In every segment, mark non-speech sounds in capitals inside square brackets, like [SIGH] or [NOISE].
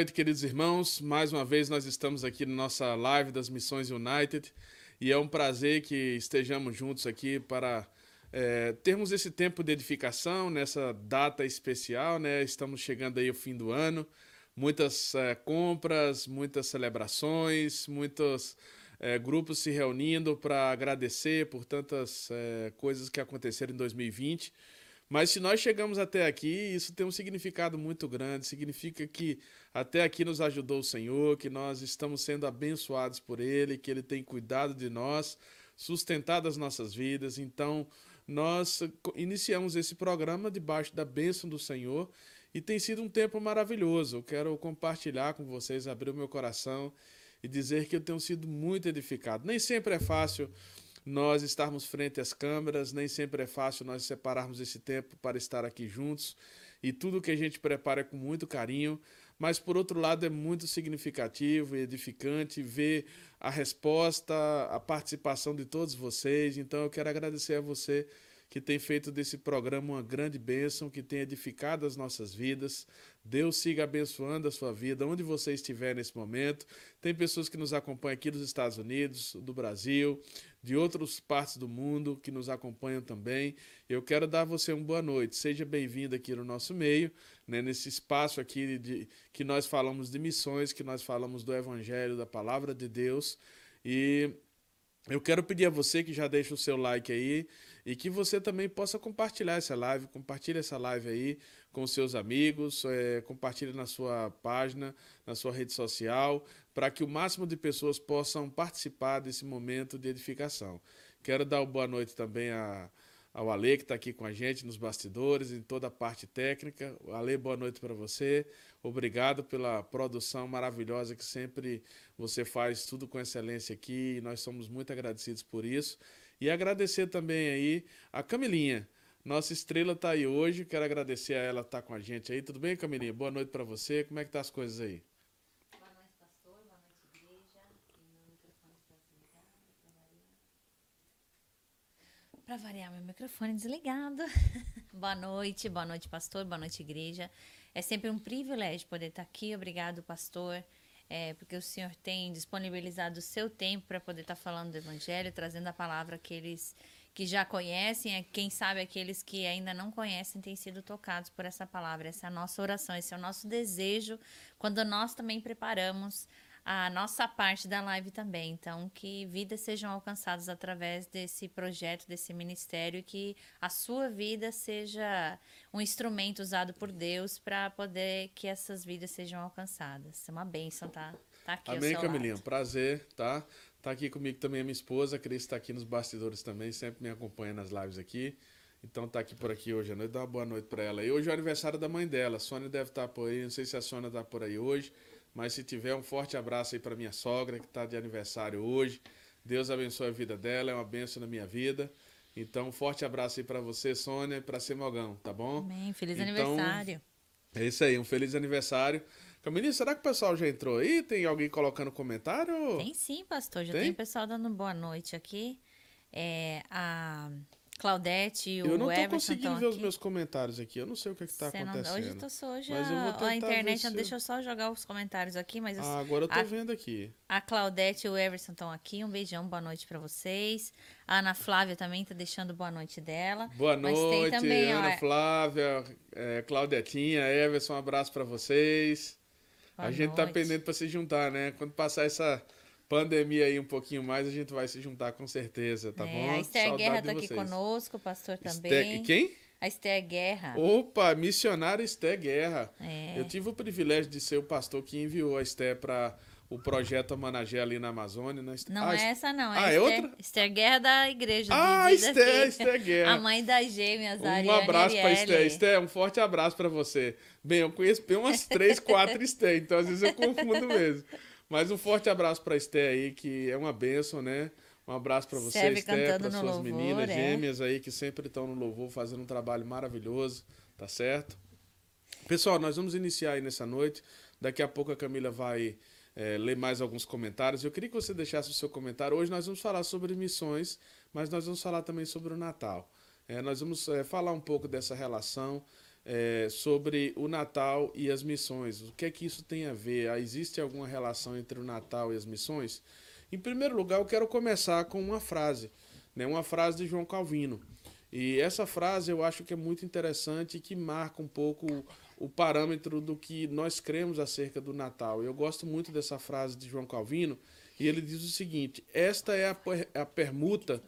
Noite, queridos irmãos. Mais uma vez nós estamos aqui na nossa live das Missões United e é um prazer que estejamos juntos aqui para é, termos esse tempo de edificação nessa data especial, né? Estamos chegando aí ao fim do ano, muitas é, compras, muitas celebrações, muitos é, grupos se reunindo para agradecer por tantas é, coisas que aconteceram em 2020. Mas se nós chegamos até aqui, isso tem um significado muito grande. Significa que até aqui nos ajudou o Senhor, que nós estamos sendo abençoados por Ele, que Ele tem cuidado de nós, sustentado as nossas vidas. Então, nós iniciamos esse programa debaixo da bênção do Senhor e tem sido um tempo maravilhoso. Eu quero compartilhar com vocês, abrir o meu coração e dizer que eu tenho sido muito edificado. Nem sempre é fácil nós estarmos frente às câmeras, nem sempre é fácil nós separarmos esse tempo para estar aqui juntos e tudo que a gente prepara é com muito carinho, mas por outro lado é muito significativo e edificante ver a resposta, a participação de todos vocês. Então eu quero agradecer a você que tem feito desse programa uma grande bênção, que tem edificado as nossas vidas. Deus siga abençoando a sua vida, onde você estiver nesse momento. Tem pessoas que nos acompanham aqui dos Estados Unidos, do Brasil, de outras partes do mundo que nos acompanham também. Eu quero dar a você uma boa noite. Seja bem-vindo aqui no nosso meio, né, nesse espaço aqui de, que nós falamos de missões, que nós falamos do Evangelho, da Palavra de Deus. E eu quero pedir a você que já deixa o seu like aí e que você também possa compartilhar essa live, compartilhe essa live aí com seus amigos, é, compartilhe na sua página, na sua rede social, para que o máximo de pessoas possam participar desse momento de edificação. Quero dar boa noite também a, ao Ale, que está aqui com a gente nos bastidores, em toda a parte técnica. Ale, boa noite para você. Obrigado pela produção maravilhosa que sempre você faz, tudo com excelência aqui, e nós somos muito agradecidos por isso. E agradecer também aí a Camilinha. Nossa estrela está aí hoje, quero agradecer a ela estar tá com a gente aí. Tudo bem, Camilinha? Boa noite para você. Como é que tá as coisas aí? Boa noite, pastor. Boa noite, igreja. meu microfone está desligado. Para variar, meu microfone desligado. [LAUGHS] boa noite, boa noite, pastor. Boa noite, igreja. É sempre um privilégio poder estar aqui. Obrigado, pastor é, porque o Senhor tem disponibilizado o seu tempo para poder estar tá falando do Evangelho, trazendo a palavra àqueles que já conhecem, é, quem sabe aqueles que ainda não conhecem têm sido tocados por essa palavra. Essa é a nossa oração, esse é o nosso desejo, quando nós também preparamos a nossa parte da live também. Então, que vidas sejam alcançadas através desse projeto, desse ministério, que a sua vida seja um instrumento usado por Deus para poder que essas vidas sejam alcançadas. É uma bênção, tá? Tá aqui Amém, Camilinha. Lado. Prazer, tá? Tá aqui comigo também a minha esposa, a Cris está aqui nos bastidores também, sempre me acompanha nas lives aqui. Então tá aqui por aqui hoje à noite, dá uma boa noite para ela. E hoje é o aniversário da mãe dela, a Sônia deve estar tá por aí, não sei se a Sônia está por aí hoje. Mas se tiver, um forte abraço aí para minha sogra, que está de aniversário hoje. Deus abençoe a vida dela, é uma bênção na minha vida. Então, um forte abraço aí para você, Sônia, e para Semogão, tá bom? Amém. Feliz então, aniversário. É isso aí, um feliz aniversário. Camilinha, será que o pessoal já entrou aí? Tem alguém colocando comentário? Tem sim, pastor. Já tem, tem pessoal dando boa noite aqui. É, a Claudete e o Eu não estou conseguindo ver aqui. os meus comentários aqui. Eu não sei o que está acontecendo. Não, hoje tô só já. a internet não deixa eu só jogar os comentários aqui, mas ah, agora eu tô a, vendo aqui. A Claudete e o Everson estão aqui. Um beijão, boa noite para vocês. A Ana Flávia também tá deixando boa noite dela. Boa noite, também, Ana ó, Flávia, é, Claudetinha, Everson, um abraço para vocês. Boa a gente tá noite. tá pendente para se juntar, né? Quando passar essa pandemia aí um pouquinho mais, a gente vai se juntar com certeza, tá é, bom? A Esther Saudade Guerra tá aqui conosco, o pastor também. Esther, quem? A Esther Guerra. Opa, missionária Esther Guerra. É. Eu tive o privilégio de ser o pastor que enviou a Esther para o projeto Amanagé ali na Amazônia. Né? Não ah, é essa, não. É ah, é Esther, é outra? Esther Guerra da igreja. Ah, Esther, Esther Guerra. A mãe das gêmeas, Um abraço para Esther. Esther, um forte abraço para você. Bem, eu conheço bem umas três, quatro [LAUGHS] Esther, então às vezes eu confundo mesmo. Mas um forte abraço para Esté aí, que é uma bênção, né? Um abraço para você, Esté, para suas louvor, meninas é. gêmeas aí que sempre estão no louvor fazendo um trabalho maravilhoso, tá certo? Pessoal, nós vamos iniciar aí nessa noite. Daqui a pouco a Camila vai é, ler mais alguns comentários. Eu queria que você deixasse o seu comentário. Hoje nós vamos falar sobre missões, mas nós vamos falar também sobre o Natal. É, nós vamos é, falar um pouco dessa relação é, sobre o Natal e as missões. O que é que isso tem a ver? Ah, existe alguma relação entre o Natal e as missões? Em primeiro lugar, eu quero começar com uma frase, né? uma frase de João Calvino. E essa frase eu acho que é muito interessante e que marca um pouco o parâmetro do que nós cremos acerca do Natal. Eu gosto muito dessa frase de João Calvino, e ele diz o seguinte: Esta é a, a permuta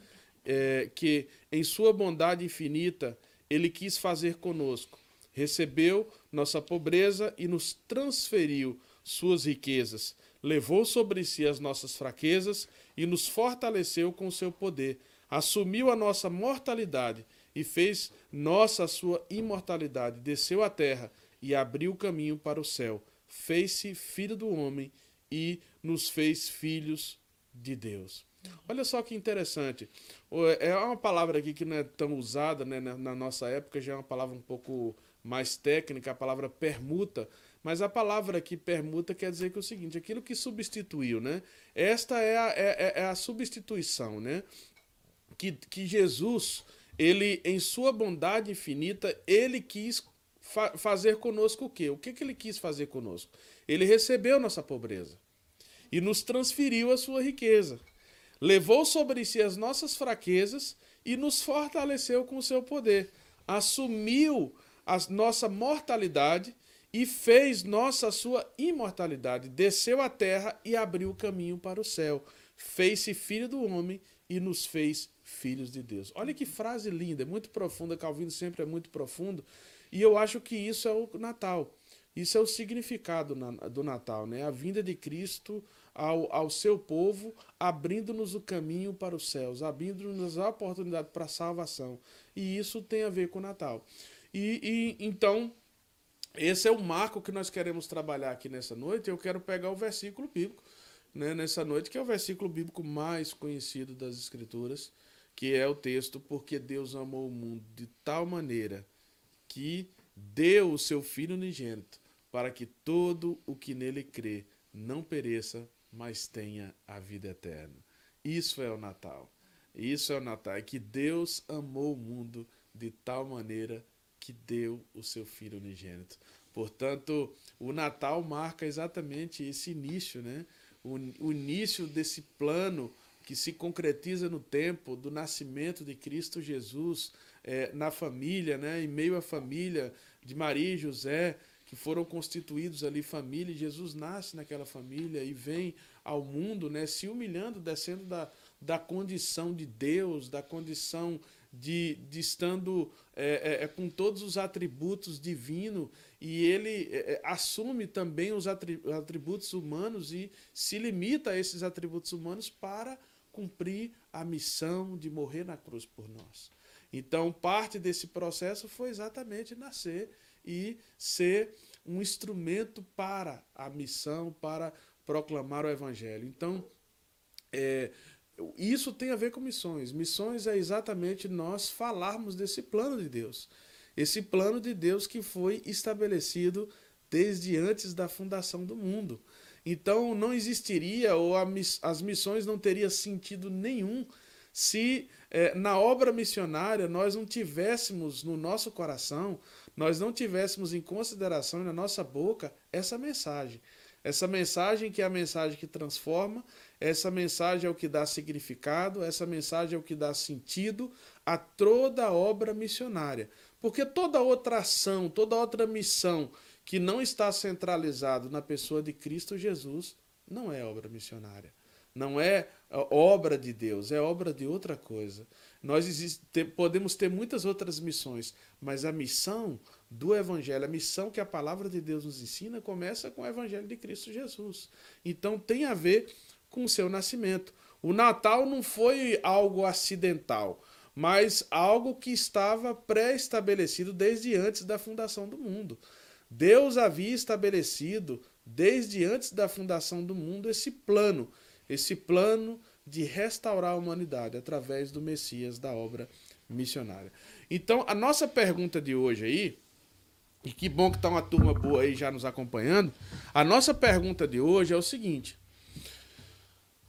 é, que, em sua bondade infinita, ele quis fazer conosco. Recebeu nossa pobreza e nos transferiu suas riquezas. Levou sobre si as nossas fraquezas e nos fortaleceu com seu poder assumiu a nossa mortalidade e fez nossa sua imortalidade, desceu à terra e abriu o caminho para o céu, fez-se filho do homem e nos fez filhos de Deus. Olha só que interessante. É uma palavra aqui que não é tão usada né, na nossa época, já é uma palavra um pouco mais técnica, a palavra permuta. Mas a palavra aqui, permuta, quer dizer que é o seguinte: aquilo que substituiu, né? Esta é a, é, é, é a substituição, né? que, que Jesus, ele, em sua bondade infinita, ele quis fa fazer conosco o quê? O que, que ele quis fazer conosco? Ele recebeu nossa pobreza e nos transferiu a sua riqueza. Levou sobre si as nossas fraquezas e nos fortaleceu com o seu poder. Assumiu a nossa mortalidade e fez nossa sua imortalidade. Desceu à terra e abriu o caminho para o céu. Fez-se filho do homem e nos fez filhos de Deus. Olha que frase linda, é muito profunda. Calvino sempre é muito profundo. E eu acho que isso é o Natal. Isso é o significado do Natal, né? A vinda de Cristo ao, ao seu povo, abrindo-nos o caminho para os céus, abrindo-nos a oportunidade para a salvação. E isso tem a ver com o Natal. E, e então, esse é o marco que nós queremos trabalhar aqui nessa noite. Eu quero pegar o versículo bíblico né, nessa noite, que é o versículo bíblico mais conhecido das Escrituras, que é o texto Porque Deus amou o mundo de tal maneira que deu o seu Filho unigênito, para que todo o que nele crê não pereça, mas tenha a vida eterna. Isso é o Natal. Isso é o Natal. É que Deus amou o mundo de tal maneira que deu o seu Filho unigênito. Portanto, o Natal marca exatamente esse início, né? o, início desse plano que se concretiza no tempo do nascimento de Cristo Jesus é, na família, né, em meio à família de Maria e José, que foram constituídos ali família, e Jesus nasce naquela família e vem ao mundo né, se humilhando, descendo da, da condição de Deus, da condição de, de estando é, é, é com todos os atributos divinos e ele é, é, assume também os atributos humanos e se limita a esses atributos humanos para cumprir a missão de morrer na cruz por nós. Então, parte desse processo foi exatamente nascer e ser um instrumento para a missão, para proclamar o evangelho. Então, é, isso tem a ver com missões. Missões é exatamente nós falarmos desse plano de Deus. Esse plano de Deus que foi estabelecido desde antes da fundação do mundo. Então não existiria, ou a, as missões não teriam sentido nenhum se é, na obra missionária nós não tivéssemos no nosso coração, nós não tivéssemos em consideração na nossa boca essa mensagem. Essa mensagem que é a mensagem que transforma, essa mensagem é o que dá significado, essa mensagem é o que dá sentido a toda obra missionária. Porque toda outra ação, toda outra missão que não está centralizado na pessoa de Cristo Jesus não é obra missionária. Não é obra de Deus, é obra de outra coisa. Nós existe, podemos ter muitas outras missões, mas a missão do Evangelho, a missão que a palavra de Deus nos ensina, começa com o Evangelho de Cristo Jesus. Então tem a ver com seu nascimento. O Natal não foi algo acidental, mas algo que estava pré-estabelecido desde antes da fundação do mundo. Deus havia estabelecido, desde antes da fundação do mundo, esse plano, esse plano de restaurar a humanidade através do Messias da obra missionária. Então, a nossa pergunta de hoje aí, e que bom que está uma turma boa aí já nos acompanhando, a nossa pergunta de hoje é o seguinte: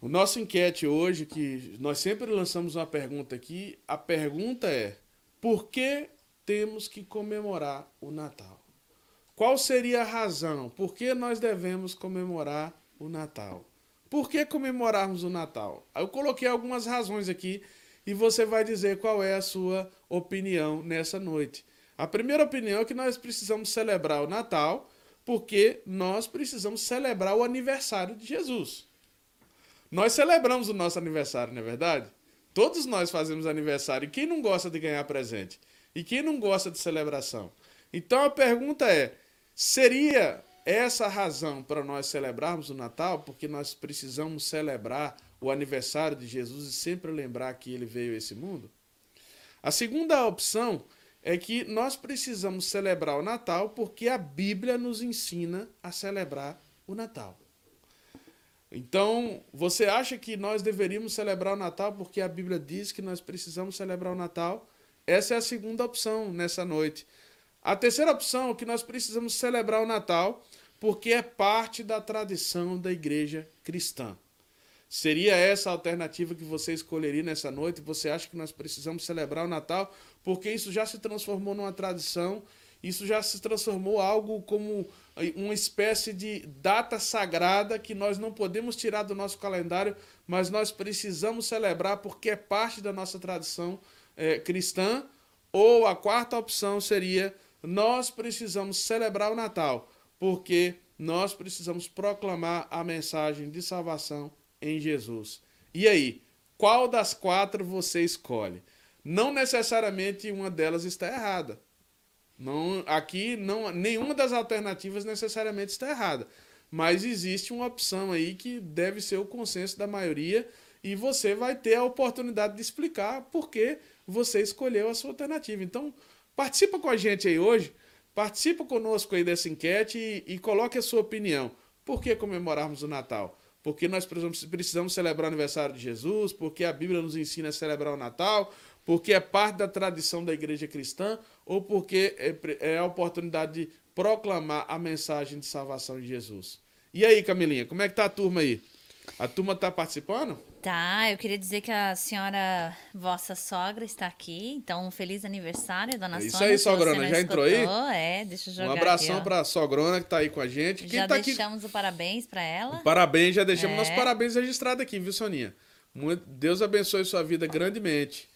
o nosso enquete hoje, que nós sempre lançamos uma pergunta aqui, a pergunta é: por que temos que comemorar o Natal? Qual seria a razão? Por que nós devemos comemorar o Natal? Por que comemorarmos o Natal? Eu coloquei algumas razões aqui e você vai dizer qual é a sua opinião nessa noite. A primeira opinião é que nós precisamos celebrar o Natal porque nós precisamos celebrar o aniversário de Jesus. Nós celebramos o nosso aniversário, não é verdade? Todos nós fazemos aniversário. E quem não gosta de ganhar presente? E quem não gosta de celebração? Então a pergunta é: seria essa a razão para nós celebrarmos o Natal, porque nós precisamos celebrar o aniversário de Jesus e sempre lembrar que ele veio a esse mundo? A segunda opção é que nós precisamos celebrar o Natal porque a Bíblia nos ensina a celebrar o Natal. Então, você acha que nós deveríamos celebrar o Natal porque a Bíblia diz que nós precisamos celebrar o Natal? Essa é a segunda opção nessa noite. A terceira opção é que nós precisamos celebrar o Natal porque é parte da tradição da igreja cristã. Seria essa a alternativa que você escolheria nessa noite? Você acha que nós precisamos celebrar o Natal porque isso já se transformou numa tradição, isso já se transformou algo como uma espécie de data sagrada que nós não podemos tirar do nosso calendário, mas nós precisamos celebrar porque é parte da nossa tradição é, cristã? Ou a quarta opção seria nós precisamos celebrar o Natal, porque nós precisamos proclamar a mensagem de salvação em Jesus. E aí, qual das quatro você escolhe? Não necessariamente uma delas está errada. Não, aqui não, nenhuma das alternativas necessariamente está errada. Mas existe uma opção aí que deve ser o consenso da maioria e você vai ter a oportunidade de explicar por que você escolheu a sua alternativa. Então, Participa com a gente aí hoje, participa conosco aí dessa enquete e, e coloque a sua opinião. Por que comemorarmos o Natal? Porque nós precisamos, celebrar o aniversário de Jesus, porque a Bíblia nos ensina a celebrar o Natal, porque é parte da tradição da igreja cristã, ou porque é, é a oportunidade de proclamar a mensagem de salvação de Jesus. E aí, Camilinha, como é que tá a turma aí? A turma está participando? Tá, eu queria dizer que a senhora, vossa sogra, está aqui. Então, um feliz aniversário, dona é Isso aí, sogrona, já entrou aí? É, deixa eu jogar Um abração para a sogrona que está aí com a gente. Quem já tá deixamos aqui... o parabéns para ela. O parabéns, já deixamos É. nossos parabéns registrados aqui, viu, Soninha? Muito- Deus abençoe sua vida grandemente.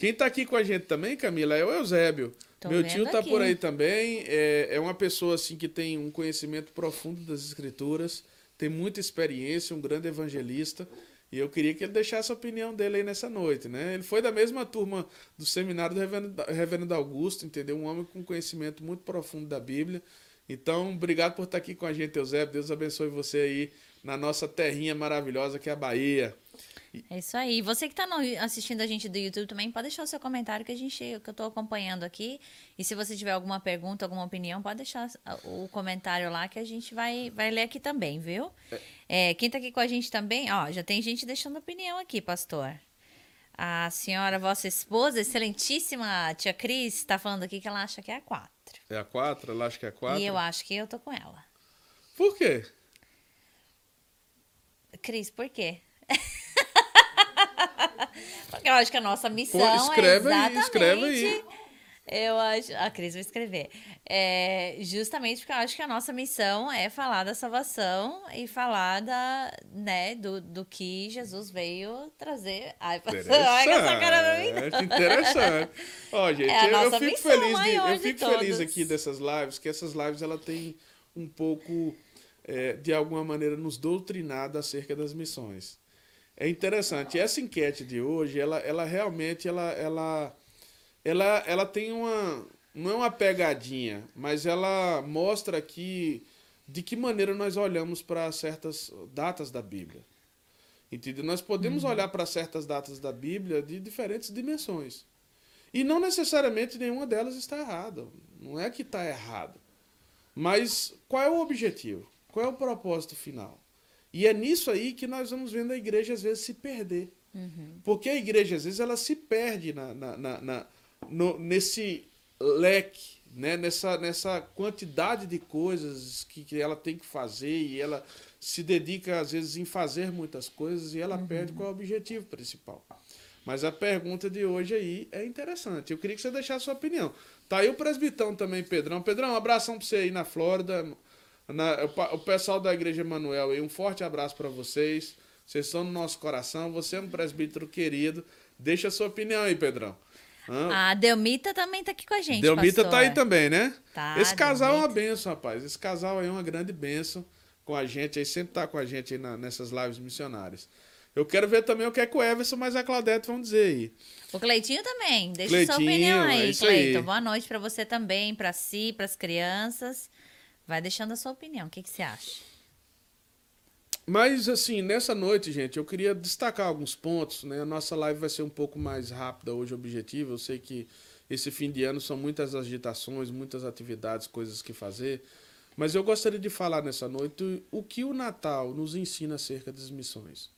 Quem está aqui com a gente também, Camila, é o Eusébio. Tô Meu tio está por aí também. É, é uma pessoa assim que tem um conhecimento profundo das escrituras, tem muita experiência, um grande evangelista. E eu queria que ele deixasse a opinião dele aí nessa noite, né? Ele foi da mesma turma do seminário do Reverendo, Reverendo Augusto, entendeu? Um homem com conhecimento muito profundo da Bíblia. Então, obrigado por estar aqui com a gente, Eusébio. Deus abençoe você aí na nossa terrinha maravilhosa que é a Bahia. É isso aí. Você que está assistindo a gente do YouTube também, pode deixar o seu comentário que a gente que eu estou acompanhando aqui. E se você tiver alguma pergunta, alguma opinião, pode deixar o comentário lá que a gente vai, vai ler aqui também, viu? É, quem está aqui com a gente também, ó, já tem gente deixando opinião aqui, pastor. A senhora, vossa esposa, excelentíssima tia Cris, está falando aqui que ela acha que é a 4. É a 4? Ela acha que é a 4? E eu acho que eu tô com ela. Por quê? Cris, por quê? [LAUGHS] [LAUGHS] Porque eu acho que a nossa missão escreve é aí, exatamente... escreve aí. Eu acho... A Cris vai escrever. É, justamente porque eu acho que a nossa missão é falar da salvação e falar da, né, do, do que Jesus veio trazer. Ai, [LAUGHS] ai, com essa cara mim. Interessante. Ó, gente, É eu, eu fico feliz, de, eu fico feliz aqui dessas lives, que essas lives ela tem um pouco, é, de alguma maneira, nos doutrinado acerca das missões. É interessante. Essa enquete de hoje, ela, ela realmente, ela, ela, ela, ela tem uma, não é uma pegadinha, mas ela mostra aqui de que maneira nós olhamos para certas datas da Bíblia. Entendeu? Nós podemos olhar para certas datas da Bíblia de diferentes dimensões. E não necessariamente nenhuma delas está errada. Não é que está errado. Mas qual é o objetivo? Qual é o propósito final? E é nisso aí que nós vamos vendo a igreja às vezes se perder. Porque a igreja às vezes ela se perde na, na, na- na- no- nesse leque, né? nessa, nessa quantidade de coisas que, que ela tem que fazer e ela se dedica às vezes em fazer muitas coisas e ela perde qual é o objetivo principal. Mas a pergunta de hoje aí é interessante. Eu queria que você deixasse a sua opinião. Tá aí o presbitão também, Pedrão. Pedrão, um abração para você aí na Flórida. Na, o, o, pessoal da Igreja Emanuel aí, um forte abraço para vocês. Vocês estão no nosso coração. Você é um presbítero querido. Deixa a sua opinião aí, Pedrão. Ah, a Delmita também tá aqui com a gente. Delmita pastor. tá aí também, né? Tá, Esse casal Delmita. é uma benção, rapaz. Esse casal aí é uma grande benção com a gente aí, sempre tá com a gente aí na, nessas lives missionárias. Eu quero ver também o que é que o Everson mas a Claudete vão dizer aí. O Cleitinho também. Deixa Cleitinho, sua opinião aí, é Cleiton. Aí. Boa noite para você também, para si, para as crianças. Vai deixando a sua opinião. O que, que você acha? Mas, assim, nessa noite, gente, eu queria destacar alguns pontos, né? A nossa live vai ser um pouco mais rápida hoje, objetiva. Eu sei que esse fim de ano são muitas agitações, muitas atividades, coisas que fazer. Mas eu gostaria de falar nessa noite o que o Natal nos ensina acerca das missões.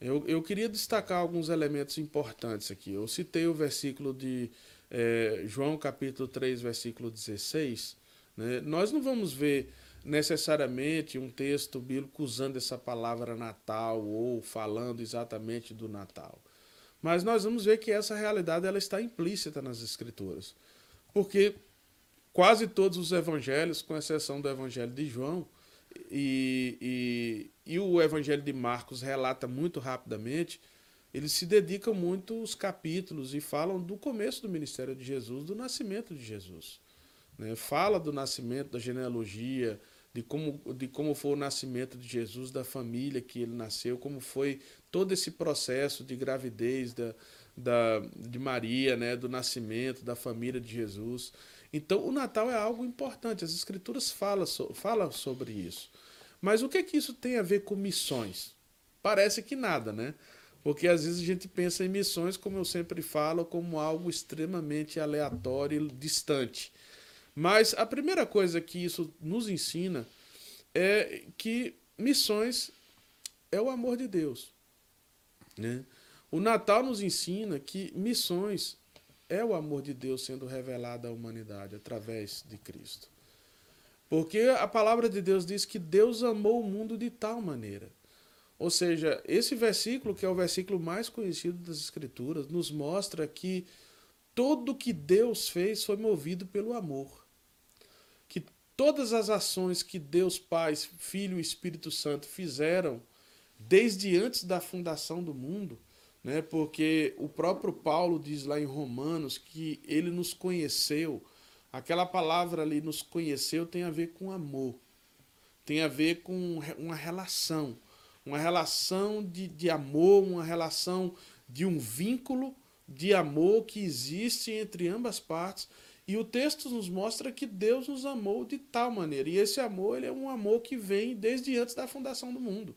Eu, eu queria destacar alguns elementos importantes aqui. Eu citei o versículo de é, João capítulo 3, versículo 16. Né? Nós não vamos ver necessariamente um texto bíblico usando essa palavra Natal ou falando exatamente do Natal. Mas nós vamos ver que essa realidade ela está implícita nas Escrituras. Porque quase todos os evangelhos, com exceção do evangelho de João, e, e, e o Evangelho de Marcos relata muito rapidamente, eles se dedicam muito os capítulos e falam do começo do ministério de Jesus, do nascimento de Jesus. Né? Fala do nascimento, da genealogia, de como, de como foi o nascimento de Jesus, da família que ele nasceu, como foi todo esse processo de gravidez da, da, de Maria, né? do nascimento, da família de Jesus. Então, o Natal é algo importante, as Escrituras falam, falam sobre isso. Mas o que é que isso tem a ver com missões? Parece que nada, né? Porque às vezes a gente pensa em missões, como eu sempre falo, como algo extremamente aleatório e distante. Mas a primeira coisa que isso nos ensina é que missões é o amor de Deus. Né? O Natal nos ensina que missões é o amor de Deus sendo revelado à humanidade através de Cristo. Porque a palavra de Deus diz que Deus amou o mundo de tal maneira. Ou seja, esse versículo, que é o versículo mais conhecido das Escrituras, nos mostra que tudo que Deus fez foi movido pelo amor. Que todas as ações que Deus Pai, Filho e Espírito Santo fizeram desde antes da fundação do mundo, né? Porque o próprio Paulo diz lá em Romanos que ele nos conheceu. Aquela palavra ali, nos conheceu, tem a ver com amor, tem a ver com uma relação, uma relação de, de amor, uma relação de um vínculo de amor que existe entre ambas partes. E o texto nos mostra que Deus nos amou de tal maneira. E esse amor ele é um amor que vem desde antes da fundação do mundo.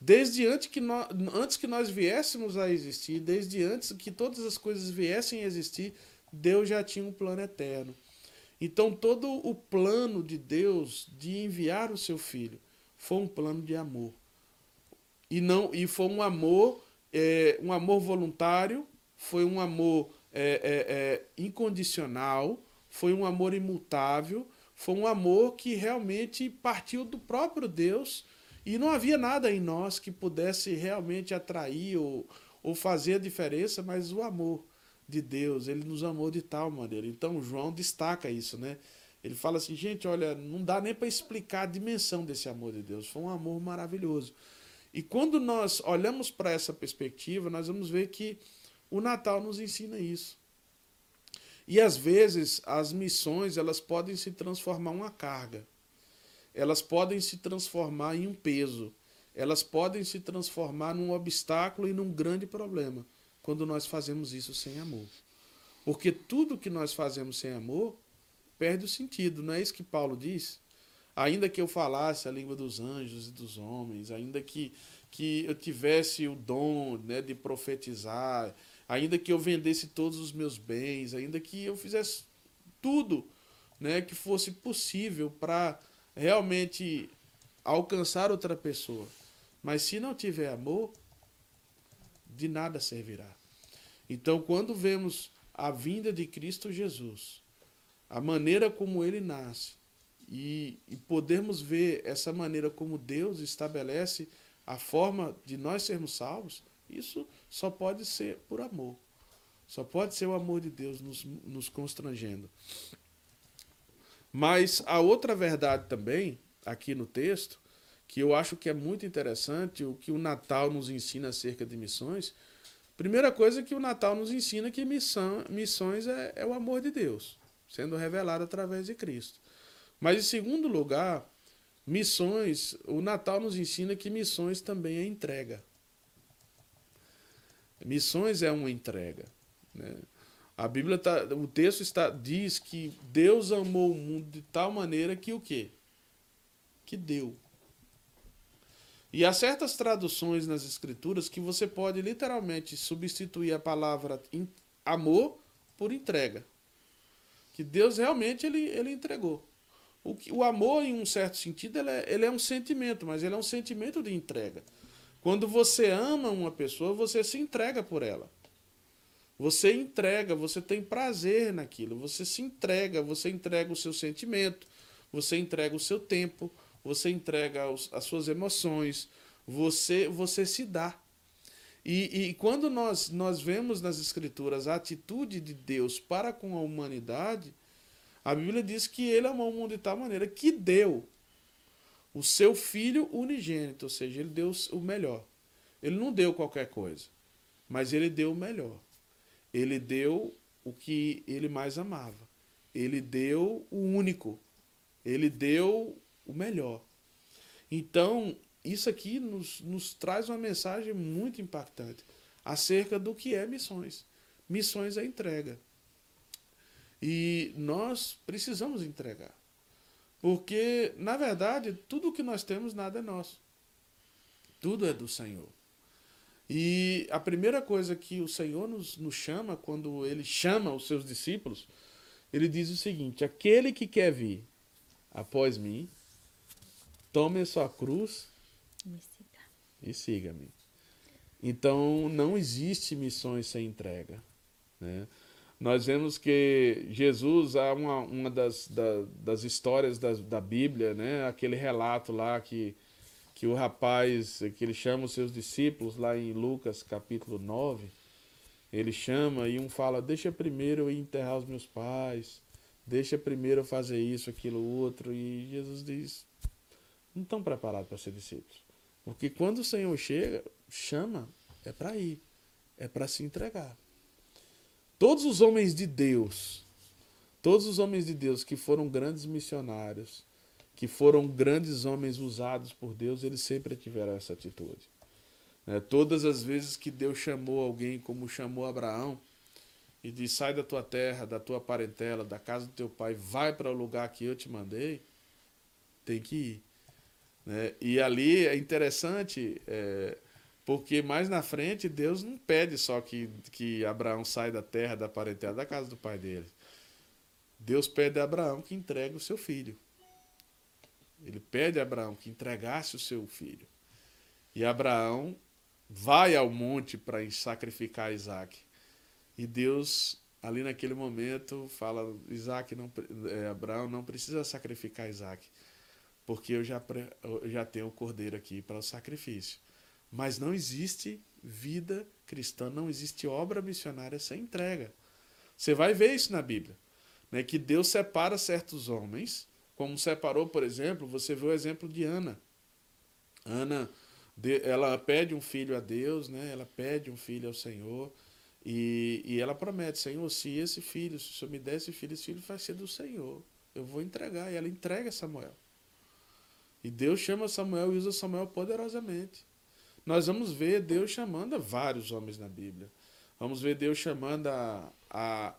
Desde antes que, nós, antes que nós viéssemos a existir, desde antes que todas as coisas viessem a existir, Deus já tinha um plano eterno. Então, todo o plano de Deus de enviar o seu filho foi um plano de amor. E não e foi um amor, é, um amor voluntário, foi um amor é, é, é incondicional, foi um amor imutável, foi um amor que realmente partiu do próprio Deus e não havia nada em nós que pudesse realmente atrair ou, ou fazer a diferença, mas o amor de Deus, ele nos amou de tal maneira. Então João destaca isso, né? Ele fala assim, gente, olha, não dá nem para explicar a dimensão desse amor de Deus. Foi um amor maravilhoso. E quando nós olhamos para essa perspectiva, nós vamos ver que o Natal nos ensina isso. E às vezes as missões elas podem se transformar uma carga elas podem se transformar em um peso, elas podem se transformar num obstáculo e num grande problema quando nós fazemos isso sem amor. Porque tudo que nós fazemos sem amor perde o sentido, não é isso que Paulo diz? Ainda que eu falasse a língua dos anjos e dos homens, ainda que, que eu tivesse o dom né, de profetizar, ainda que eu vendesse todos os meus bens, ainda que eu fizesse tudo né, que fosse possível para realmente alcançar outra pessoa. Mas se não tiver amor, de nada servirá. Então, quando vemos a vinda de Cristo Jesus, a maneira como ele nasce, e, e podermos ver essa maneira como Deus estabelece a forma de nós sermos salvos, Isso só pode ser por amor. Só pode ser o amor de Deus nos, nos constrangendo. Mas a outra verdade também, aqui no texto, que eu acho que é muito interessante, o que o Natal nos ensina acerca de missões. Primeira coisa que o Natal nos ensina que missão, missões é, é o amor de Deus, sendo revelado através de Cristo. Mas em segundo lugar, missões, o Natal nos ensina que missões também é entrega. Missões é uma entrega. Né? A Bíblia tá, o texto está diz que Deus amou o mundo de tal maneira que o quê? Que deu. E há certas traduções nas escrituras que você pode literalmente substituir a palavra amor por entrega. Que Deus realmente ele, ele entregou. O, o amor, em um certo sentido, ele é, ele é um sentimento, mas ele é um sentimento de entrega. Quando você ama uma pessoa, você se entrega por ela. Você entrega, você tem prazer naquilo, você se entrega, você entrega o seu sentimento, você entrega o seu tempo, você entrega os, as suas emoções, você, você se dá. E, e quando nós, nós vemos nas Escrituras a atitude de Deus para com a humanidade, a Bíblia diz que ele amou o mundo de tal maneira que deu o seu filho unigênito, ou seja, ele deu o melhor. Ele não deu qualquer coisa, mas ele deu o melhor. Ele deu o que ele mais amava. Ele deu o único. Ele deu o melhor. Então, isso aqui nos, nos traz uma mensagem muito impactante acerca do que é missões. Missões é entrega. E nós precisamos entregar. Porque, na verdade, tudo que nós temos, nada é nosso. Tudo é do Senhor. E a primeira coisa que o Senhor nos, nos chama, quando ele chama os seus discípulos, ele diz o seguinte: aquele que quer vir após mim, tome a sua cruz e siga-me. Então, não existe missões sem entrega. Né? Nós vemos que Jesus, há uma, uma das, da, das histórias da, da Bíblia, né? aquele relato lá que, que o rapaz, que ele chama os seus discípulos, lá em Lucas capítulo 9, ele chama e um fala: Deixa primeiro eu enterrar os meus pais, deixa primeiro eu fazer isso, aquilo, outro. E Jesus diz: Não estão preparados para ser discípulos. Porque quando o Senhor chega, chama, é para ir, é para se entregar. Todos os homens de Deus, todos os homens de Deus que foram grandes missionários, que foram grandes homens usados por Deus, eles sempre tiveram essa atitude. Né? Todas as vezes que Deus chamou alguém, como chamou Abraão, e disse: sai da tua terra, da tua parentela, da casa do teu pai, vai para o lugar que eu te mandei, tem que ir. Né? E ali é interessante, é, porque mais na frente Deus não pede só que, que Abraão saia da terra, da parentela, da casa do pai dele. Deus pede a Abraão que entregue o seu filho. Ele pede a Abraão que entregasse o seu filho. E Abraão vai ao monte para sacrificar Isaac. E Deus, ali naquele momento, fala: Isaac, não, é, Abraão não precisa sacrificar Isaac porque eu já, eu já tenho o cordeiro aqui para o sacrifício. Mas não existe vida cristã, não existe obra missionária sem entrega. Você vai ver isso na Bíblia, né? que Deus separa certos homens, como separou, por exemplo, você vê o exemplo de Ana. Ana, ela pede um filho a Deus, né? ela pede um filho ao Senhor, e, e ela promete, Senhor, se esse filho, se o Senhor me der esse filho, esse filho vai ser do Senhor. Eu vou entregar. E ela entrega Samuel. E Deus chama Samuel e usa Samuel poderosamente. Nós vamos ver Deus chamando a vários homens na Bíblia. Vamos ver Deus chamando a, a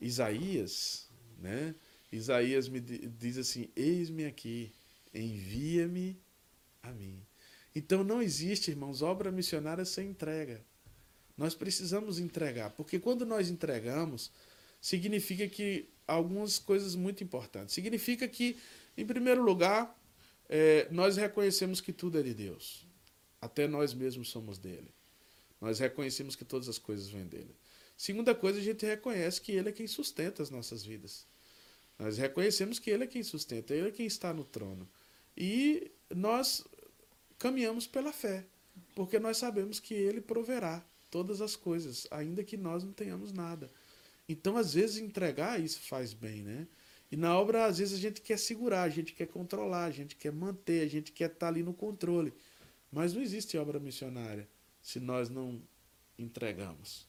Isaías, né? Isaías me diz assim: Eis-me aqui, envia-me a mim. Então não existe, irmãos, obra missionária sem entrega. Nós precisamos entregar, porque quando nós entregamos, significa que algumas coisas muito importantes. Significa que, em primeiro lugar, é, nós reconhecemos que tudo é de Deus. Até nós mesmos somos dele. Nós reconhecemos que todas as coisas vêm dele. Segunda coisa, a gente reconhece que ele é quem sustenta as nossas vidas. Nós reconhecemos que ele é quem sustenta, ele é quem está no trono. E nós caminhamos pela fé. porque nós sabemos que Ele proverá todas as coisas, ainda que nós não tenhamos nada. Então, às vezes, entregar isso faz bem, né? E na obra, às vezes, a gente quer segurar, a gente quer controlar, a gente quer manter, a gente quer estar ali no controle. Mas não existe obra missionária se nós não entregamos.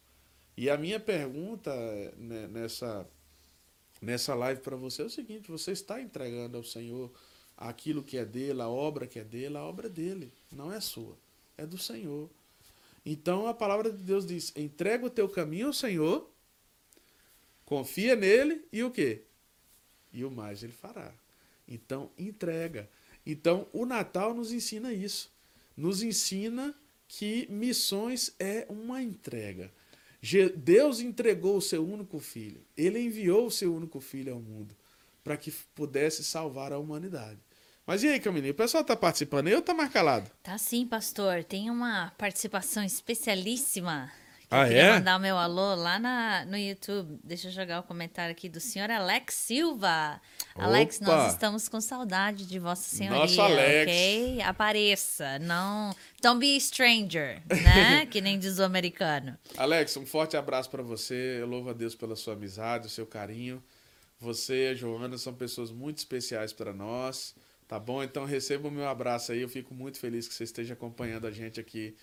E a minha pergunta né, nessa, nessa live para você é o seguinte: você está entregando ao Senhor aquilo que é dele, a obra que é dele, a obra é dele, não é sua, é do Senhor. Então a palavra de Deus diz: entrega o teu caminho ao Senhor, confia nele e o quê? E o mais ele fará. Então entrega. Então o Natal nos ensina isso. Nos ensina que missões é uma entrega. Deus entregou o seu único filho. Ele enviou o seu único filho ao mundo para que pudesse salvar a humanidade. Mas e aí, Camilinha? O pessoal tá participando aí ou tá mais calado? Tá sim, pastor. Tem uma participação especialíssima. Ah, eu é? mandar o meu alô lá na, no YouTube. Deixa eu jogar o comentário aqui do senhor Alex Silva. Opa. Alex, nós estamos com saudade de Vossa Senhoria. Nosso Alex. Ok? Apareça. Não. Don't be stranger, né? [LAUGHS] que nem diz o americano. Alex, um forte abraço para você. Eu louvo a Deus pela sua amizade, o seu carinho. Você e a Joana são pessoas muito especiais para nós. Tá bom? Então receba o meu abraço aí. Eu fico muito feliz que você esteja acompanhando a gente aqui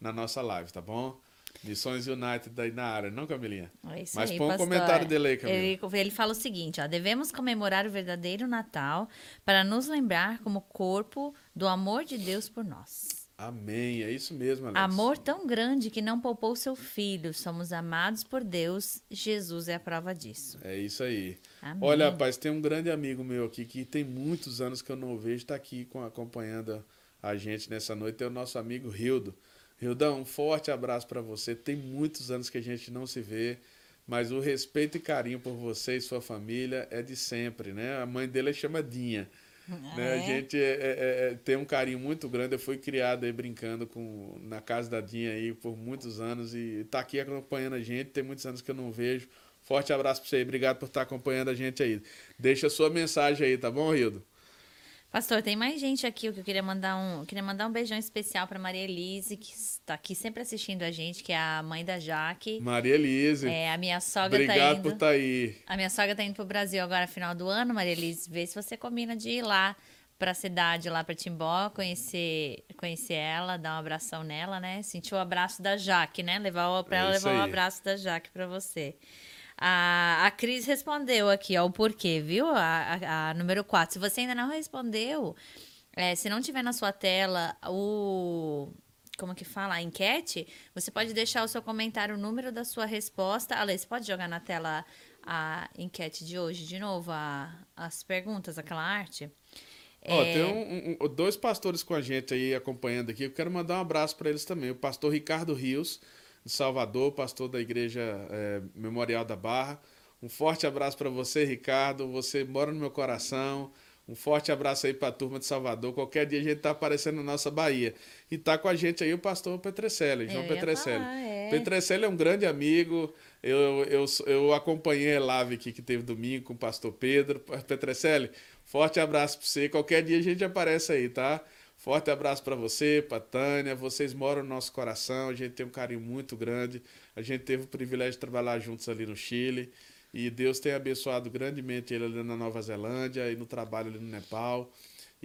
na nossa live, tá bom? Missões United daí na área, não, Camilinha? É isso Mas aí, põe um comentário dele aí, Camila. Ele, ele fala o seguinte, ó, devemos comemorar o verdadeiro Natal para nos lembrar como corpo do amor de Deus por nós. Amém, é isso mesmo, Alex. Amor tão grande que não poupou seu filho. Somos amados por Deus. Jesus é a prova disso. É isso aí. Amém. Olha, rapaz, tem um grande amigo meu aqui que tem muitos anos que eu não vejo, está aqui com, acompanhando a gente nessa noite. É o nosso amigo Rildo. Rildão, um forte abraço para você. Tem muitos anos que a gente não se vê, mas o respeito e carinho por você e sua família é de sempre, né? A mãe dele é chamadinha. Ah, né? A é? gente é, é, é, tem um carinho muito grande. Eu fui criado aí brincando com, na casa da Dinha aí por muitos anos e tá aqui acompanhando a gente. Tem muitos anos que eu não vejo. Forte abraço para você aí. Obrigado por estar acompanhando a gente aí. Deixa a sua mensagem aí, tá bom, Rildo? Pastor, tem mais gente aqui que eu queria mandar um, queria mandar um beijão especial para Maria Elise, que está aqui sempre assistindo a gente, que é a mãe da Jaque. Maria Elise. É, a minha sogra Obrigado tá indo. por estar aí. A minha sogra tá indo pro Brasil agora final do ano, Maria Elise. Vê se você combina de ir lá pra cidade, lá pra Timbó, conhecer, conhecer ela, dar um abração nela, né? Sentir o abraço da Jaque, né? Levar o, pra É ela levar o aí. abraço da Jaque pra você. A, a Cris respondeu aqui, ó, o porquê, viu? A, a, a número 4. Se você ainda não respondeu, é, se não tiver na sua tela o. Como que fala? A enquete, você pode deixar o seu comentário, o número da sua resposta. Ale, você pode jogar na tela a enquete de hoje de novo, a, as perguntas, aquela arte? Ó, É, tem um- um- dois pastores com a gente aí acompanhando aqui. Eu quero mandar um abraço para eles também. O pastor Ricardo Rios, de Salvador, pastor da Igreja é, Memorial da Barra. Um forte abraço para você, Ricardo. Você mora no meu coração. Um forte abraço aí para a turma de Salvador. Qualquer dia a gente tá aparecendo na nossa Bahia. E tá com a gente aí o pastor Petrecelli, João ia Petrecelli. falar, é. Petrecelli é um grande amigo. Eu, eu, eu acompanhei a live aqui que teve domingo com o pastor Pedro. Petrecelli, forte abraço para você. Qualquer dia a gente aparece aí, tá? Forte abraço para você, para Tânia. Vocês moram no nosso coração. A gente tem um carinho muito grande. A gente teve o privilégio de trabalhar juntos ali no Chile. E Deus tem abençoado grandemente ele ali na Nova Zelândia e no trabalho ali no Nepal.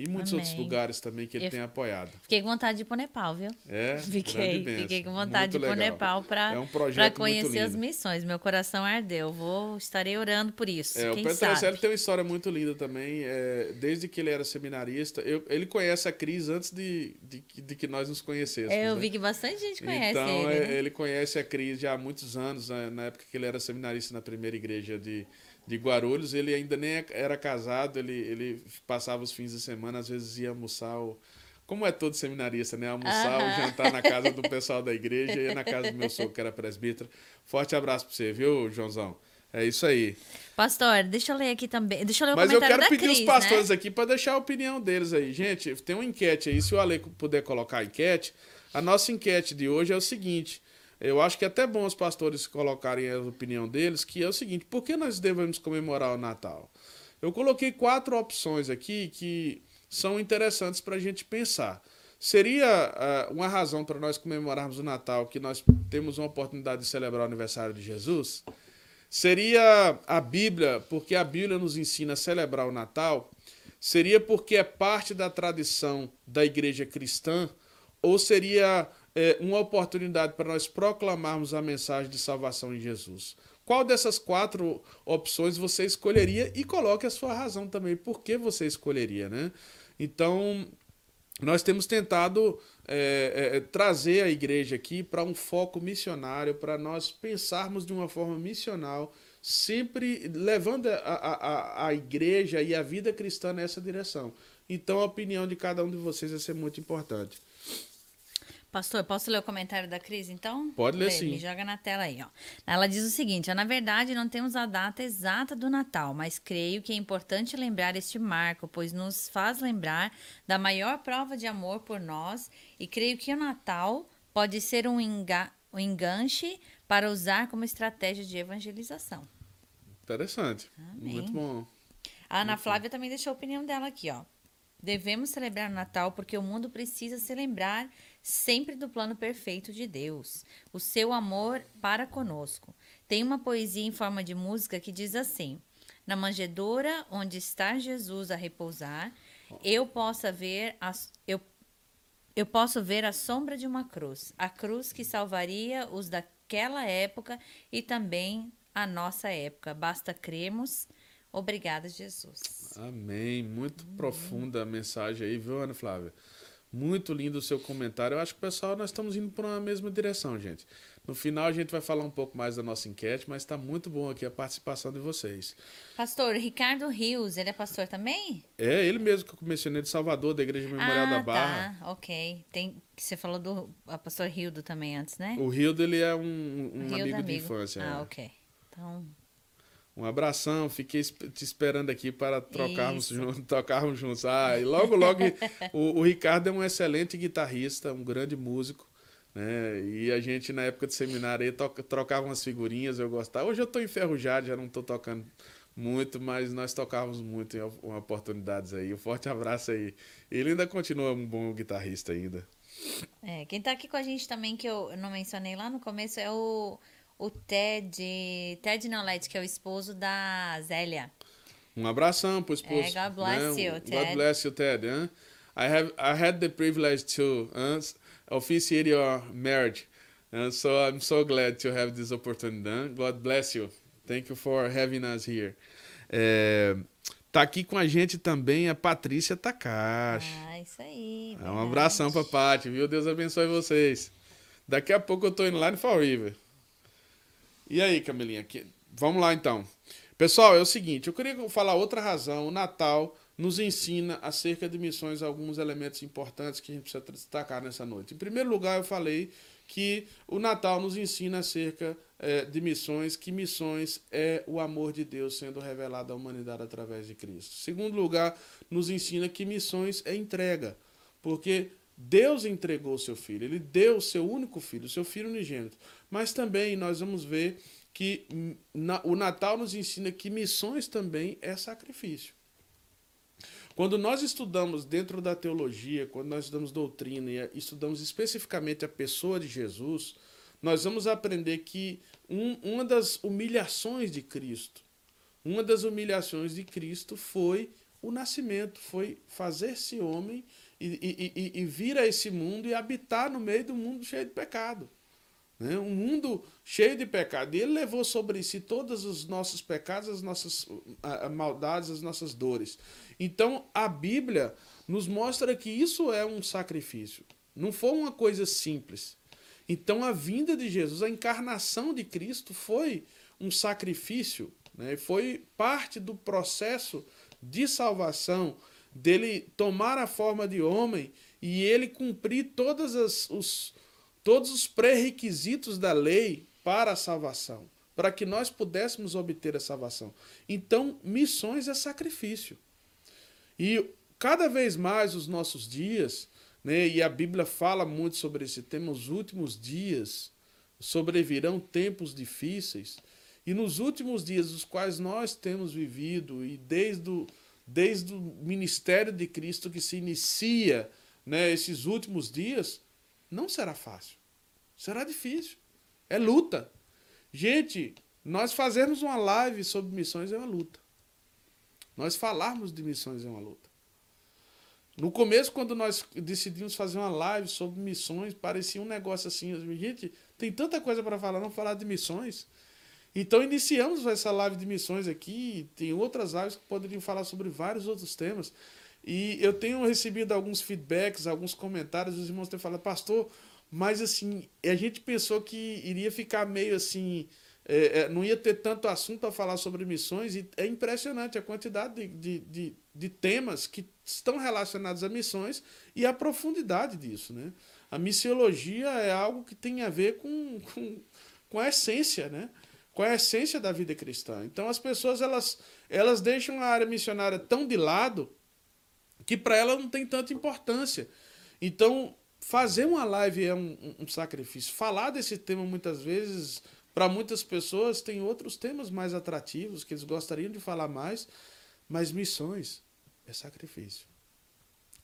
E muitos Amém. outros lugares também que ele Eu- tem apoiado. Fiquei com vontade de ir pro Nepal, viu? É, Fiquei, fiquei com vontade Muito de ir legal. Nepal pra, É um conhecer as missões. Meu coração ardeu. Vou estarei orando por isso. É, o Petrocelli sabe? tem uma história muito linda também. é, desde que ele era seminarista, eu- ele conhece a Cris antes de, de, que- de que nós nos conhecêssemos. É, eu né? vi que bastante gente conhece então, ele. né? ele conhece a Cris já há muitos anos, né, na época que ele era seminarista na primeira igreja de, de Guarulhos. Ele ainda nem era casado, ele, ele passava os fins de semana, às vezes ia almoçar. O, como é todo seminarista, né? Almoçar ou Aham. jantar na casa do pessoal da igreja e na casa do meu sogro, que era presbítero. Forte abraço pra você, viu, Joãozão? É isso aí. Pastor, deixa eu ler aqui também. Deixa eu ler o Mas eu comentário quero da pedir Cris, os pastores né? aqui para deixar a opinião deles aí. Gente, tem uma enquete aí. Se o Ale puder colocar a enquete, a nossa enquete de hoje é o seguinte. Eu acho que é até bom os pastores colocarem a opinião deles, que é o seguinte: por que nós devemos comemorar o Natal? Eu coloquei quatro opções aqui que são interessantes para a gente pensar. Seria uh, uma razão para nós comemorarmos o Natal que nós temos uma oportunidade de celebrar o aniversário de Jesus? Seria a Bíblia, porque a Bíblia nos ensina a celebrar o Natal? Seria porque é parte da tradição da igreja cristã? Ou seria é, uma oportunidade para nós proclamarmos a mensagem de salvação em Jesus? Qual dessas quatro opções você escolheria e coloque a sua razão também. Por que você escolheria, né? Então, nós temos tentado é, é, trazer a igreja aqui para um foco missionário, para nós pensarmos de uma forma missional, sempre levando a, a, a igreja e a vida cristã nessa direção. Então, a opinião de cada um de vocês vai ser muito importante. Pastor, posso ler o comentário da Cris, então? Pode ler, Lê, sim. Me joga na tela aí, ó. Ela diz o seguinte: na verdade, não temos a data exata do Natal, mas creio que é importante lembrar este marco, pois nos faz lembrar da maior prova de amor por nós, e creio que o Natal pode ser um, enga um enganche para usar como estratégia de evangelização. Interessante. Amém. Muito bom. A Ana Muito Flávia bom. também deixou a opinião dela aqui, ó. Devemos celebrar o Natal porque o mundo precisa se lembrar sempre do plano perfeito de Deus, o seu amor para conosco. Tem uma poesia em forma de música que diz assim: Na manjedoura onde está Jesus a repousar, eu possa ver a, eu, eu posso ver a sombra de uma cruz, a cruz que salvaria os daquela época e também a nossa época. Basta cremos. Obrigada, Jesus. Amém. Muito uhum. profunda a mensagem aí, viu, Ana Flávia? Muito lindo o seu comentário. Eu acho que pessoal, nós estamos indo para uma mesma direção, gente. No final a gente vai falar um pouco mais da nossa enquete, mas está muito bom aqui a participação de vocês. Pastor Ricardo Rios, ele é pastor também? É, ele mesmo que eu mencionei de Salvador, da Igreja Memorial ah, da Barra. Tá, ok. Tem, você falou do pastor Rildo também antes, né? O Rildo, ele é um, um amigo, amigo, de infância. Ah, é. ok. Então, um abração, fiquei te esperando aqui para trocarmos juntos, [LAUGHS] tocarmos juntos. Ah, e logo, logo, [LAUGHS] o, o, Ricardo é um excelente guitarrista, um grande músico, né? E a gente, na época de seminário, aí, toca, trocava umas figurinhas, eu gostava. Hoje eu estou enferrujado, já não estou tocando muito, mas nós tocávamos muito em oportunidades aí. Um forte abraço aí. Ele ainda continua um bom guitarrista ainda. É, quem está aqui com a gente também, que eu não mencionei lá no começo, é o o Ted, Ted Nolete, que é o esposo da Zélia. Um abração pro esposo. É, God bless né? you, Ted. God bless you, Ted. Hein? I have I had the privilege to officiate your marriage, and so I'm so glad to have this opportunity. Huh? God bless you. Thank you for having us here. É, tá aqui com a gente também a Patrícia Takashi. Ah, isso aí. É, um abração pra Paty, viu? Deus abençoe vocês. Daqui a pouco eu tô indo lá no Fall River. E aí, Camilinha? Vamos lá então. Pessoal, é o seguinte, eu queria falar outra razão. O Natal nos ensina acerca de missões alguns elementos importantes que a gente precisa destacar nessa noite. Em primeiro lugar, eu falei que o Natal nos ensina acerca é, de missões, que missões é o amor de Deus sendo revelado à humanidade através de Cristo. Em segundo lugar, nos ensina que missões é entrega, porque Deus entregou o seu filho, ele deu o seu único filho, o seu filho unigênito. Mas também nós vamos ver que o Natal nos ensina que missões também é sacrifício. Quando nós estudamos dentro da teologia, quando nós estudamos doutrina e estudamos especificamente a pessoa de Jesus, nós vamos aprender que um, uma das humilhações de Cristo, uma das humilhações de Cristo foi o nascimento, foi fazer-se homem e, e, e, vir a esse mundo e habitar no meio do mundo cheio de pecado. Né? Um mundo cheio de pecado. E ele levou sobre si todos os nossos pecados, as nossas maldades, as nossas dores. Então a Bíblia nos mostra que isso é um sacrifício. Não foi uma coisa simples. Então a vinda de Jesus, a encarnação de Cristo foi um sacrifício, né? foi parte do processo de salvação, dele tomar a forma de homem e ele cumprir todas as, os, todos os pré-requisitos da lei para a salvação, para que nós pudéssemos obter a salvação. Então, missões é sacrifício. E cada vez mais os nossos dias, né, e a Bíblia fala muito sobre esse tema, os últimos dias sobrevirão tempos difíceis. E nos últimos dias, os quais nós temos vivido, e desde o, desde o ministério de Cristo que se inicia né, esses últimos dias, não será fácil. Será difícil. É luta. Gente, nós fazermos uma live sobre missões é uma luta. Nós falarmos de missões é uma luta. No começo, quando nós decidimos fazer uma live sobre missões, parecia um negócio assim, gente, tem tanta coisa para falar, não falar de missões. Então iniciamos essa live de missões aqui, tem outras lives que poderiam falar sobre vários outros temas. E eu tenho recebido alguns feedbacks, alguns comentários, os irmãos têm falado, pastor, mas assim, a gente pensou que iria ficar meio assim, é, é, não ia ter tanto assunto para falar sobre missões, e é impressionante a quantidade de, de, de, de, temas que estão relacionados a missões e a profundidade disso. Né? A missiologia é algo que tem a ver com, com, com a essência, né? Com a essência da vida cristã. Então as pessoas elas, elas deixam a área missionária tão de lado que para ela não tem tanta importância. Então, fazer uma live é um, um sacrifício. Falar desse tema muitas vezes para muitas pessoas tem outros temas mais atrativos que eles gostariam de falar mais, mas missões é sacrifício.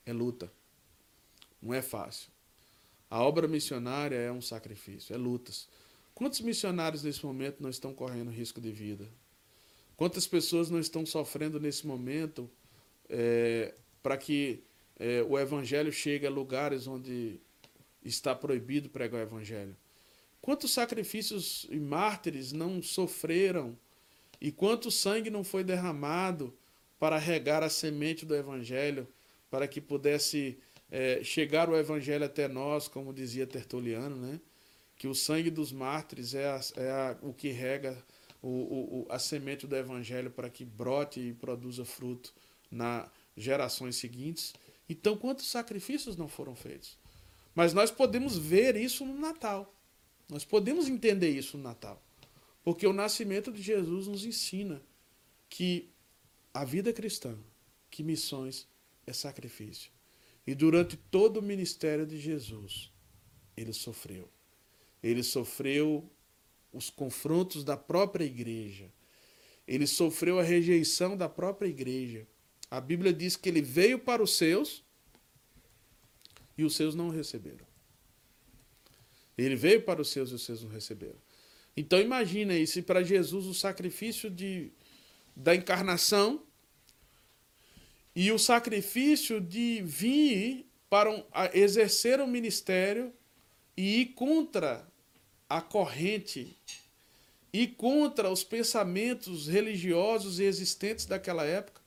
É luta. Não é fácil. A obra missionária é um sacrifício, é lutas. Quantos missionários nesse momento não estão correndo risco de vida? Quantas pessoas não estão sofrendo nesse momento é, para que é, o evangelho chegue a lugares onde está proibido pregar o evangelho? Quantos sacrifícios e mártires não sofreram e quanto sangue não foi derramado para regar a semente do Evangelho, para que pudesse é, chegar o Evangelho até nós, como dizia Tertuliano, né? Que o sangue dos mártires é, a, é a, o que rega o, o, a semente do Evangelho para que brote e produza fruto nas gerações seguintes. Então, quantos sacrifícios não foram feitos? Mas nós podemos ver isso no Natal. Nós podemos entender isso no Natal. Porque o nascimento de Jesus nos ensina que a vida cristã, que missões é sacrifício. E durante todo o ministério de Jesus, ele sofreu. Ele sofreu os confrontos da própria igreja. Ele sofreu a rejeição da própria igreja. A Bíblia diz que ele veio para os seus e os seus não o receberam. Ele veio para os seus e os seus não receberam. Então imagina aí, se para Jesus o sacrifício de, da encarnação e o sacrifício de vir para um, exercer o um ministério e ir contra a corrente e contra os pensamentos religiosos existentes daquela época,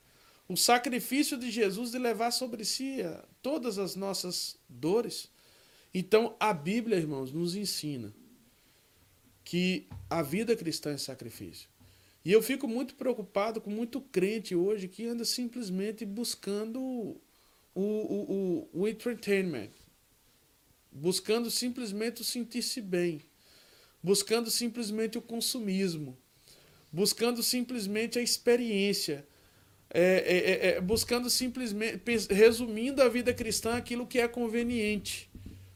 o sacrifício de Jesus de levar sobre si todas as nossas dores, então, a Bíblia, irmãos, nos ensina que a vida cristã é sacrifício. E eu fico muito preocupado com muito crente hoje que anda simplesmente buscando o, o, o, o entertainment, buscando simplesmente o sentir-se bem, buscando simplesmente o consumismo, buscando simplesmente a experiência, é, é, é, é buscando simplesmente, resumindo a vida cristã aquilo que é conveniente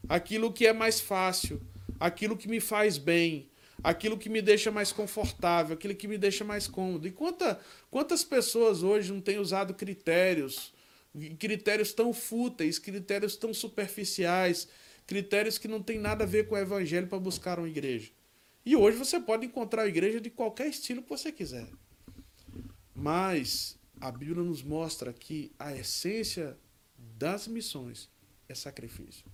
aquilo que é mais fácil, aquilo que me faz bem, aquilo que me deixa mais confortável, aquilo que me deixa mais cômodo. E quanta, quantas pessoas hoje não têm usado critérios, critérios tão fúteis, critérios tão superficiais, critérios que não têm nada a ver com o evangelho para buscar uma igreja. E hoje você pode encontrar a igreja de qualquer estilo que você quiser. Mas a Bíblia nos mostra que a essência das missões é sacrifício.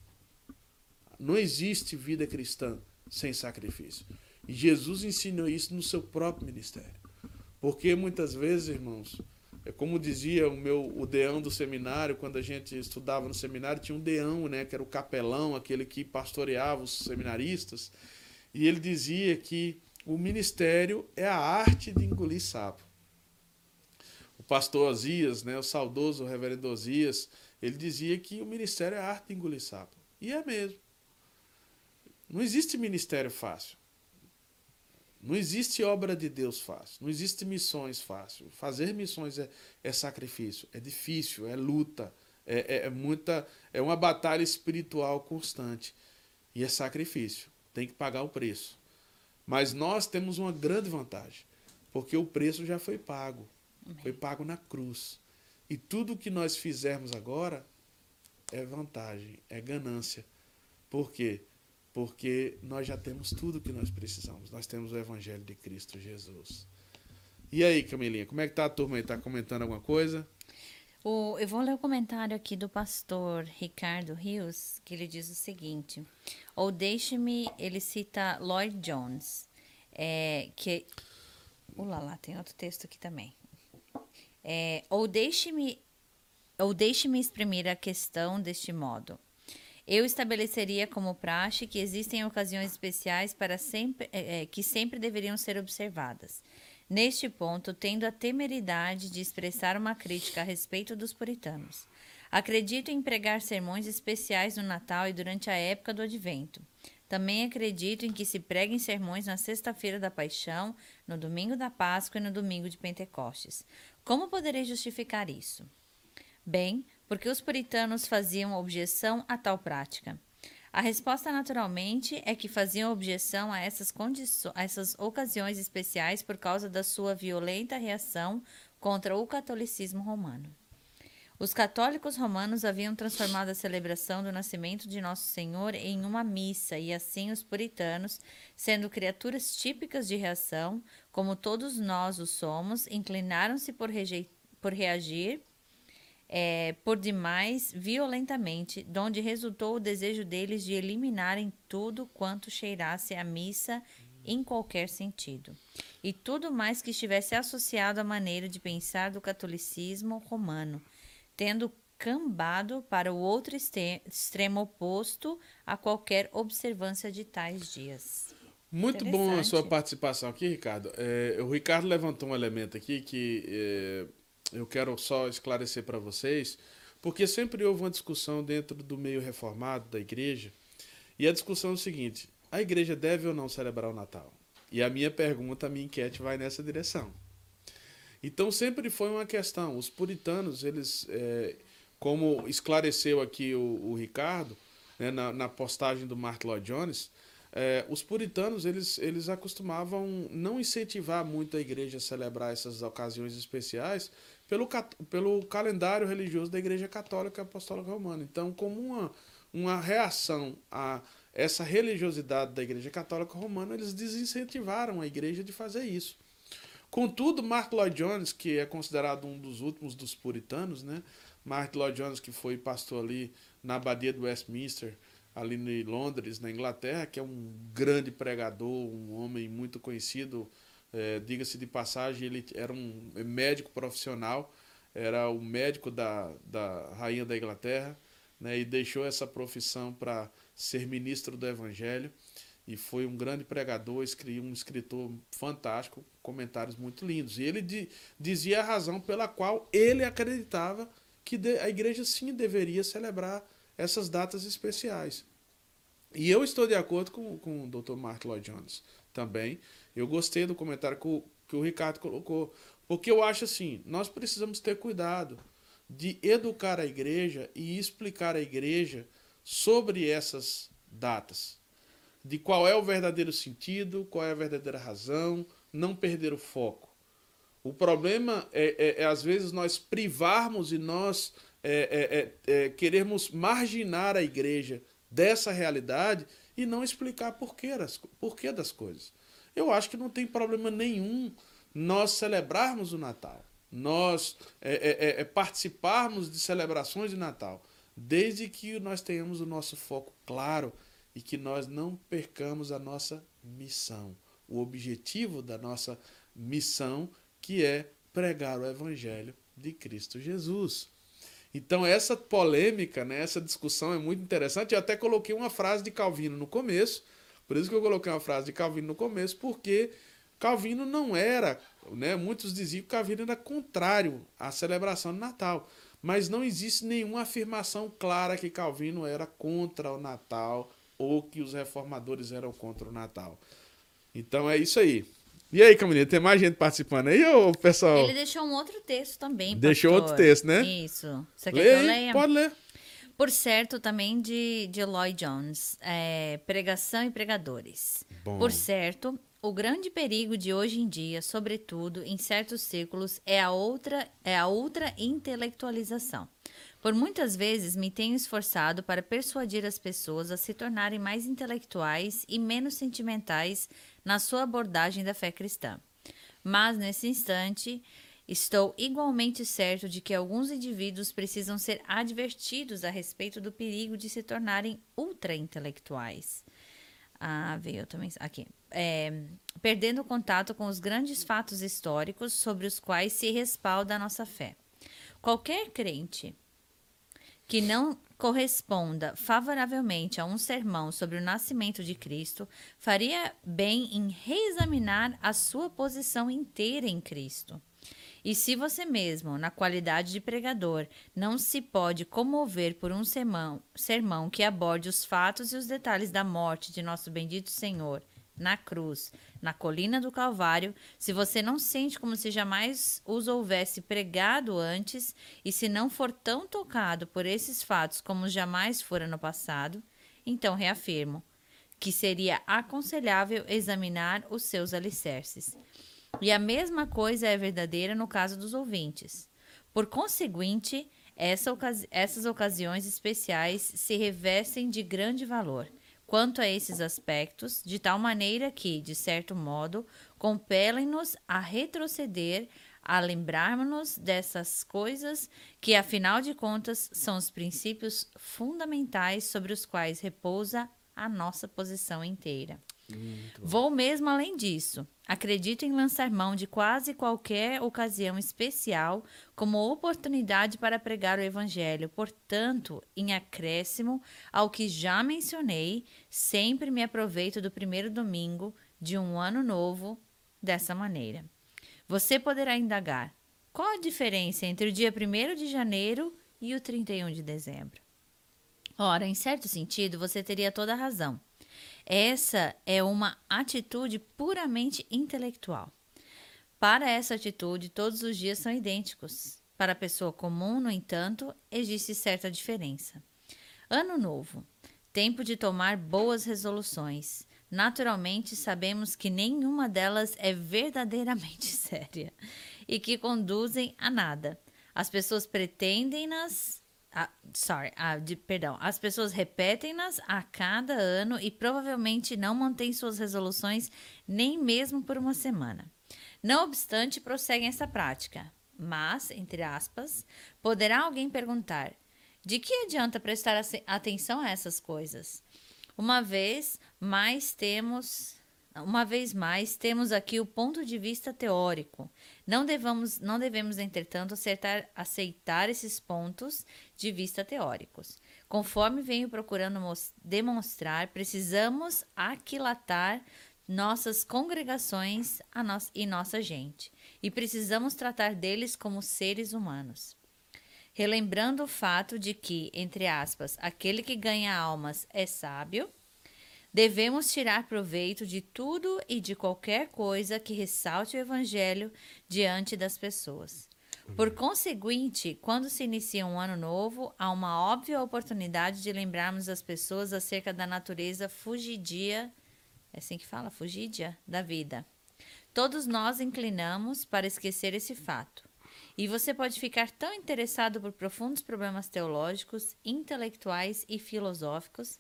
Não existe vida cristã sem sacrifício. E Jesus ensinou isso no seu próprio ministério. Porque muitas vezes, irmãos, é como dizia o meu o deão do seminário, quando a gente estudava no seminário, tinha um deão, né, que era o capelão, aquele que pastoreava os seminaristas, e ele dizia que o ministério é a arte de engolir sapo. O pastor Osias, né, o saudoso reverendo Osias, ele dizia que o ministério é a arte de engolir sapo. E é mesmo. Não existe ministério fácil. Não existe obra de Deus fácil. Não existe missões fácil. Fazer missões é, é sacrifício, é difícil, é luta, é, é, é, muita, é uma batalha espiritual constante. E é sacrifício. Tem que pagar o preço. Mas nós temos uma grande vantagem, porque o preço já foi pago. Foi pago na cruz. E tudo que nós fizermos agora é vantagem, é ganância. Por quê? Porque nós já temos tudo que nós precisamos. Nós temos o Evangelho de Cristo Jesus. E aí, Camilinha, como é que tá a turma aí? Tá comentando alguma coisa? O, eu vou ler o comentário aqui do pastor Ricardo Rios, que ele diz o seguinte: ou deixe-me, ele cita Lloyd Jones, é, que. Ula lá, tem outro texto aqui também. É, ou deixe-me ou deixe-me exprimir a questão deste modo. Eu estabeleceria como praxe que existem ocasiões especiais para sempre, é, que sempre deveriam ser observadas. Neste ponto, tendo a temeridade de expressar uma crítica a respeito dos puritanos. Acredito em pregar sermões especiais no Natal e durante a época do Advento. Também acredito em que se preguem sermões na sexta-feira da Paixão, no domingo da Páscoa e no domingo de Pentecostes. Como poderei justificar isso? Bem, porque os puritanos faziam objeção a tal prática. A resposta, naturalmente, é que faziam objeção a essas, a essas ocasiões especiais por causa da sua violenta reação contra o catolicismo romano. Os católicos romanos haviam transformado a celebração do nascimento de Nosso Senhor em uma missa, e assim os puritanos, sendo criaturas típicas de reação, como todos nós o somos, inclinaram-se por, por reagir é, por demais violentamente, donde resultou o desejo deles de eliminarem tudo quanto cheirasse a missa em qualquer sentido, e tudo mais que estivesse associado à maneira de pensar do catolicismo romano, tendo cambado para o outro extremo oposto a qualquer observância de tais dias. Muito bom a sua participação aqui, Ricardo. É, o Ricardo levantou um elemento aqui que é, eu quero só esclarecer para vocês, porque sempre houve uma discussão dentro do meio reformado da igreja, e a discussão é o seguinte: a igreja deve ou não celebrar o Natal? E a minha pergunta, a minha enquete vai nessa direção. Então sempre foi uma questão. Os puritanos, eles, é, como esclareceu aqui o, o Ricardo, né, na, na, postagem do Mark Lloyd Jones, é, os puritanos eles, eles acostumavam não incentivar muito a igreja a celebrar essas ocasiões especiais, pelo, pelo calendário religioso da Igreja Católica Apostólica Romana. Então, como uma, uma reação a essa religiosidade da Igreja Católica Romana, eles desincentivaram a igreja de fazer isso. Contudo, Mark Lloyd Jones, que é considerado um dos últimos dos puritanos, né? Mark Lloyd Jones, que foi pastor ali na abadia do Westminster, ali em Londres, na Inglaterra, que é um grande pregador, um homem muito conhecido é, Diga-se de passagem, ele era um médico profissional, era o médico da, da rainha da Inglaterra, né, e deixou essa profissão para ser ministro do Evangelho. E foi um grande pregador, um escritor fantástico, comentários muito lindos. E ele de, dizia a razão pela qual ele acreditava que a igreja sim deveria celebrar essas datas especiais. E eu estou de acordo com, com o Dr. Mark Lloyd Jones também. Eu gostei do comentário que o, que o Ricardo colocou, porque eu acho assim, nós precisamos ter cuidado de educar a igreja e explicar à igreja sobre essas datas, de qual é o verdadeiro sentido, qual é a verdadeira razão, não perder o foco. O problema é, é, é às vezes nós privarmos e nós é, é, é, é queremos marginar a igreja dessa realidade e não explicar porquê das, porquê das coisas eu acho que não tem problema nenhum nós celebrarmos o Natal, nós é, é, é, é, participarmos de celebrações de Natal, desde que nós tenhamos o nosso foco claro e que nós não percamos a nossa missão, o objetivo da nossa missão, que é pregar o Evangelho de Cristo Jesus. Então, essa polêmica, né, essa discussão é muito interessante. Eu até coloquei uma frase de Calvino no começo, por isso que eu coloquei uma frase de Calvino no começo, porque Calvino não era, né? Muitos diziam que Calvino era contrário à celebração do Natal, mas não existe nenhuma afirmação clara que Calvino era contra o Natal ou que os reformadores eram contra o Natal. Então é isso aí. E aí, Camilinha, tem mais gente participando aí, ou pessoal? Ele deixou um outro texto também. Deixou outro texto, né? Isso. Você quer Lê, que eu leia? Pode ler. Por certo, também de, de Lloyd Jones, é, Pregação e Pregadores. Bom. Por certo, o grande perigo de hoje em dia, sobretudo em certos círculos, é a outra, é a outra intelectualização. Por muitas vezes me tenho esforçado para persuadir as pessoas a se tornarem mais intelectuais e menos sentimentais na sua abordagem da fé cristã. Mas, nesse instante, estou igualmente certo de que alguns indivíduos precisam ser advertidos a respeito do perigo de se tornarem ultra-intelectuais. Ah, veio também aqui. É, perdendo contato com os grandes fatos históricos sobre os quais se respalda a nossa fé. Qualquer crente que não corresponda favoravelmente a um sermão sobre o nascimento de Cristo faria bem em reexaminar a sua posição inteira em Cristo. E se você mesmo, na qualidade de pregador, não se pode comover por um sermão, sermão que aborde os fatos e os detalhes da morte de nosso bendito Senhor na cruz, na colina do Calvário, se você não sente como se jamais os houvesse pregado antes, e se não for tão tocado por esses fatos como jamais fora no passado, então reafirmo que seria aconselhável examinar os seus alicerces. E a mesma coisa é verdadeira no caso dos ouvintes. Por conseguinte, essa ocasi essas ocasiões especiais se revestem de grande valor quanto a esses aspectos, de tal maneira que, de certo modo, compelem-nos a retroceder, a lembrarmos-nos dessas coisas que, afinal de contas, são os princípios fundamentais sobre os quais repousa a nossa posição inteira. Vou mesmo além disso. Acredito em lançar mão de quase qualquer ocasião especial como oportunidade para pregar o Evangelho. Portanto, em acréscimo ao que já mencionei, sempre me aproveito do primeiro domingo de um ano novo dessa maneira. Você poderá indagar: qual a diferença entre o dia 1 de janeiro e o 31 de dezembro? Ora, em certo sentido, você teria toda a razão. Essa é uma atitude puramente intelectual. Para essa atitude, todos os dias são idênticos. Para a pessoa comum, no entanto, existe certa diferença. Ano Novo tempo de tomar boas resoluções. Naturalmente, sabemos que nenhuma delas é verdadeiramente [LAUGHS] séria e que conduzem a nada. As pessoas pretendem-nas ah, sorry, ah, de, perdão. As pessoas repetem-nas a cada ano e provavelmente não mantêm suas resoluções nem mesmo por uma semana. Não obstante, prosseguem essa prática. Mas, entre aspas, poderá alguém perguntar: de que adianta prestar atenção a essas coisas? Uma vez mais temos uma vez mais, temos aqui o ponto de vista teórico. Não, devamos, não devemos, entretanto, acertar, aceitar esses pontos de vista teóricos. Conforme venho procurando demonstrar, precisamos aquilatar nossas congregações no e nossa gente, e precisamos tratar deles como seres humanos. Relembrando o fato de que, entre aspas, aquele que ganha almas é sábio Devemos tirar proveito de tudo e de qualquer coisa que ressalte o Evangelho diante das pessoas. Por conseguinte, quando se inicia um ano novo, há uma óbvia oportunidade de lembrarmos as pessoas acerca da natureza fugidia, é assim que fala, fugidia, da vida. Todos nós inclinamos para esquecer esse fato. E você pode ficar tão interessado por profundos problemas teológicos, intelectuais e filosóficos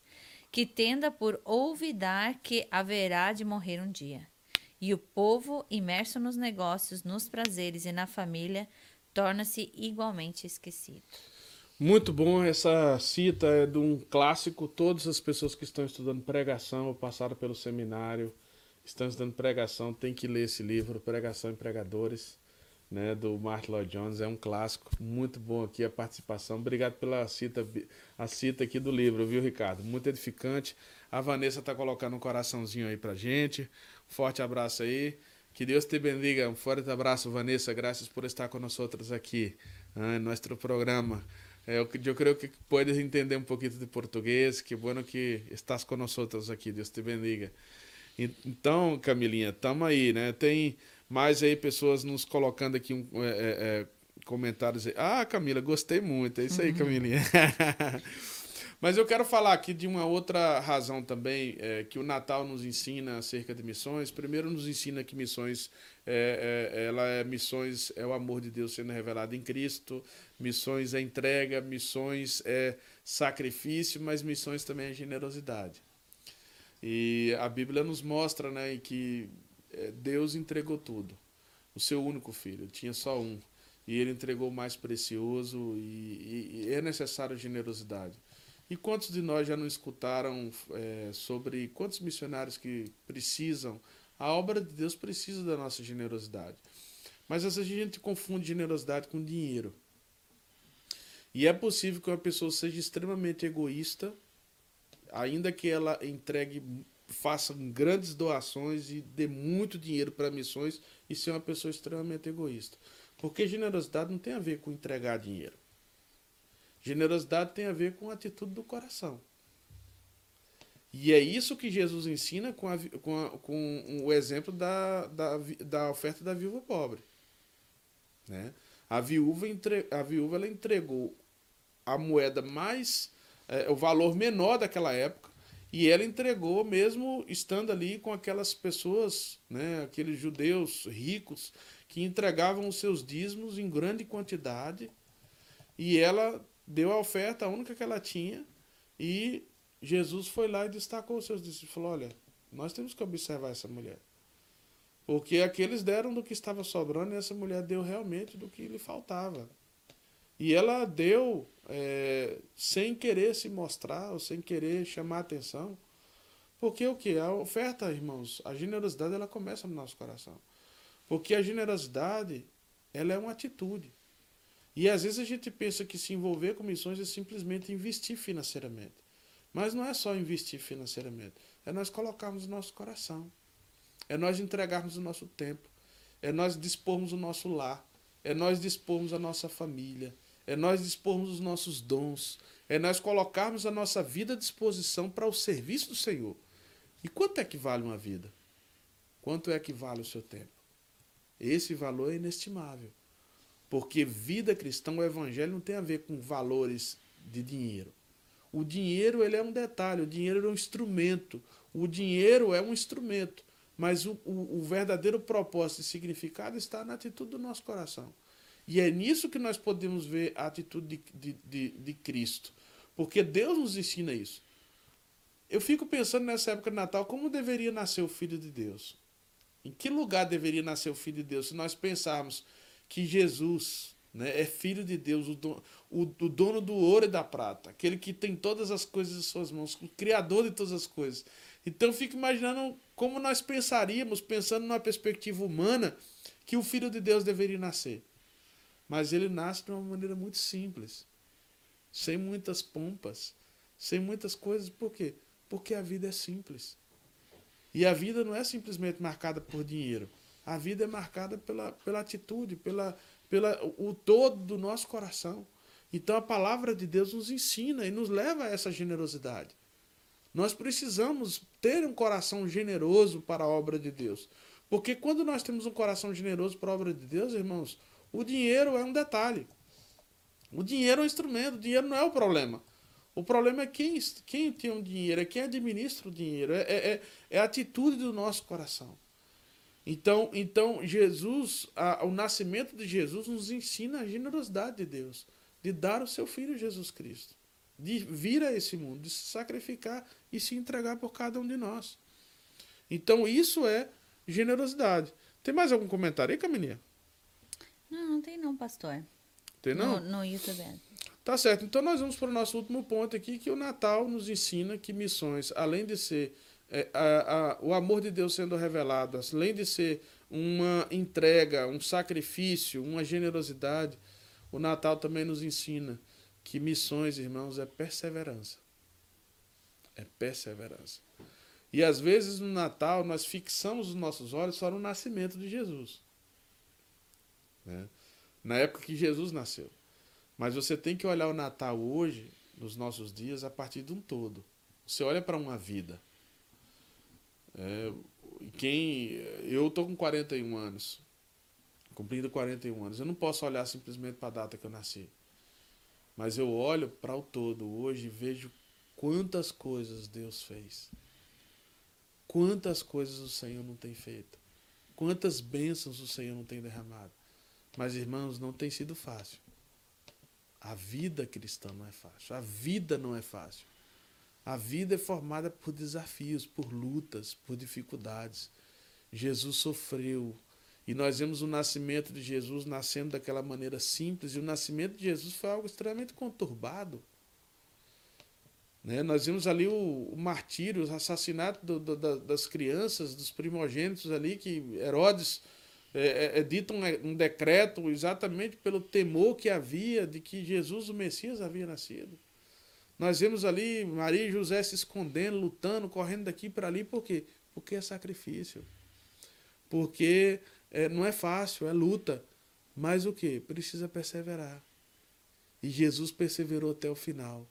que tenda por olvidar que haverá de morrer um dia. E o povo, imerso nos negócios, nos prazeres e na família, torna-se igualmente esquecido. Muito bom, essa cita é de um clássico. Todas as pessoas que estão estudando pregação ou passaram pelo seminário, estão estudando pregação, têm que ler esse livro, Pregação em Pregadores né, do Martin Lloyd Jones, é um clássico, muito bom aqui a participação. Obrigado pela cita, a cita aqui do livro, viu, Ricardo? Muito edificante. A Vanessa está colocando um coraçãozinho aí pra gente. Forte abraço aí. Que Deus te bendiga. Um forte abraço, Vanessa. Graças por estar nós aqui né, em nosso programa. É, eu, eu creio que puedes entender um pouquinho de português. Que bueno que estás nós aqui. Deus te bendiga. Então, Camilinha, tamo aí, né? Tem mais aí pessoas nos colocando aqui um, é, é, é comentários aí. Ah, Camila, gostei muito. É isso aí, uhum. Camilinha. [LAUGHS] Mas eu quero falar aqui de uma outra razão também é, que o Natal nos ensina acerca de missões. Primeiro, nos ensina que missões é, é, ela é missões é o amor de Deus sendo revelado em Cristo. Missões é entrega, missões é sacrifício, mas missões também é generosidade. E a Bíblia nos mostra, né, que Deus entregou tudo. O seu único filho, tinha só um, e ele entregou o mais precioso e, e é necessário generosidade. E quantos de nós já não escutaram é, sobre quantos missionários que precisam? A obra de Deus precisa da nossa generosidade. Mas às vezes a gente confunde generosidade com dinheiro. E é possível que uma pessoa seja extremamente egoísta, ainda que ela entregue, faça grandes doações e dê muito dinheiro para missões e ser uma pessoa extremamente egoísta. Porque generosidade não tem a ver com entregar dinheiro. Generosidade tem a ver com a atitude do coração. E é isso que Jesus ensina com, a, com, a, com o exemplo da, da, da oferta da viúva pobre. Né? A viúva, entre, a viúva ela entregou a moeda mais. É, o valor menor daquela época. E ela entregou, mesmo estando ali com aquelas pessoas, né, aqueles judeus ricos, que entregavam os seus dízimos em grande quantidade. E ela deu a oferta, a única que ela tinha, e Jesus foi lá e destacou os seus discípulos. Falou: Olha, nós temos que observar essa mulher. Porque aqueles deram do que estava sobrando e essa mulher deu realmente do que lhe faltava. E ela deu é, sem querer se mostrar ou sem querer chamar atenção. Porque o que? A oferta, irmãos, a generosidade ela começa no nosso coração. Porque a generosidade ela é uma atitude. E às vezes a gente pensa que se envolver com missões é simplesmente investir financeiramente. Mas não é só investir financeiramente, é nós colocarmos o nosso coração, é nós entregarmos o nosso tempo, é nós dispormos o nosso lar, é nós dispormos a nossa família, é nós dispormos os nossos dons, é nós colocarmos a nossa vida à disposição para o serviço do Senhor. E quanto é que vale uma vida? Quanto é que vale o seu tempo? Esse valor é inestimável. Porque vida cristã, o evangelho não tem a ver com valores de dinheiro. O dinheiro ele é um detalhe, o dinheiro é um instrumento. O dinheiro é um instrumento. Mas o, o, o verdadeiro propósito e significado está na atitude do nosso coração. E é nisso que nós podemos ver a atitude de, de, de, de Cristo. Porque Deus nos ensina isso. Eu fico pensando nessa época de Natal, como deveria nascer o Filho de Deus? Em que lugar deveria nascer o Filho de Deus? Se nós pensarmos que Jesus né, é filho de Deus, o, dono, o, o dono do ouro e da prata, aquele que tem todas as coisas em suas mãos, o criador de todas as coisas. Então eu fico imaginando como nós pensaríamos, pensando numa perspectiva humana, que o filho de Deus deveria nascer. Mas ele nasce de uma maneira muito simples, sem muitas pompas, sem muitas coisas. Por quê? Porque a vida é simples. E a vida não é simplesmente marcada por dinheiro. A vida é marcada pela, pela atitude, pela, pela o todo do nosso coração. Então a palavra de Deus nos ensina e nos leva a essa generosidade. Nós precisamos ter um coração generoso para a obra de Deus. Porque quando nós temos um coração generoso para a obra de Deus, irmãos, o dinheiro é um detalhe. O dinheiro é um instrumento, o dinheiro não é o problema. O problema é quem, quem tem o um dinheiro, é quem administra o dinheiro, é, é, é a atitude do nosso coração. Então, então Jesus, a, o nascimento de Jesus nos ensina a generosidade de Deus, de dar o seu filho Jesus Cristo, de vir a esse mundo, de se sacrificar e se entregar por cada um de nós. Então, isso é generosidade. Tem mais algum comentário aí, Camilinha? Não, não tem não, pastor. Tem não? No, no YouTube. Tá certo. Então nós vamos para o nosso último ponto aqui, que o Natal nos ensina que missões, além de ser é, a, a, o amor de Deus sendo revelado, além de ser uma entrega, um sacrifício, uma generosidade, o Natal também nos ensina que missões, irmãos, é perseverança. É perseverança. E às vezes no Natal nós fixamos os nossos olhos só no nascimento de Jesus. Né? Na época que Jesus nasceu. Mas você tem que olhar o Natal hoje, nos nossos dias, a partir de um todo. Você olha para uma vida. É, quem eu tô com 41 anos, cumprindo 41 anos. Eu não posso olhar simplesmente para a data que eu nasci. Mas eu olho para o todo hoje e vejo quantas coisas Deus fez. Quantas coisas o Senhor não tem feito. Quantas bênçãos o Senhor não tem derramado. Mas, irmãos, não tem sido fácil. A vida cristã não é fácil. A vida não é fácil. A vida é formada por desafios, por lutas, por dificuldades. Jesus sofreu. E nós vemos o nascimento de Jesus nascendo daquela maneira simples. E o nascimento de Jesus foi algo extremamente conturbado. Né? Nós vimos ali o, o martírio, o assassinato do, do, das crianças, dos primogênitos ali, que Herodes é, é, é dito um, um, decreto exatamente pelo temor que havia de que Jesus, o Messias, havia nascido. Nós vemos ali Maria e José se escondendo, lutando, correndo daqui para ali, por quê? Porque é sacrifício. Porque é, não é fácil, é luta. Mas o que? Precisa perseverar. E Jesus perseverou até o final.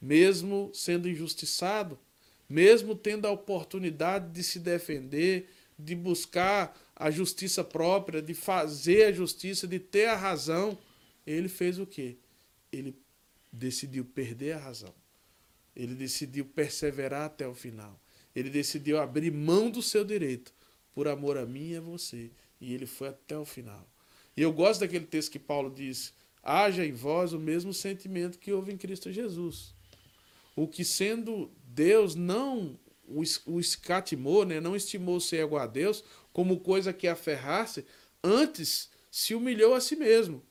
Mesmo sendo injustiçado, mesmo tendo a oportunidade de se defender, de buscar a justiça própria, de fazer a justiça, de ter a razão, ele fez o quê? Ele decidiu perder a razão. Ele decidiu perseverar até o final. Ele decidiu abrir mão do seu direito por amor a mim e a você. E ele foi até o final. E eu gosto daquele texto que Paulo diz: haja em vós o mesmo sentimento que houve em Cristo Jesus. O que sendo Deus não o escatimou, né? não estimou ser igual a Deus, como coisa que aferrasse, antes se humilhou a si mesmo,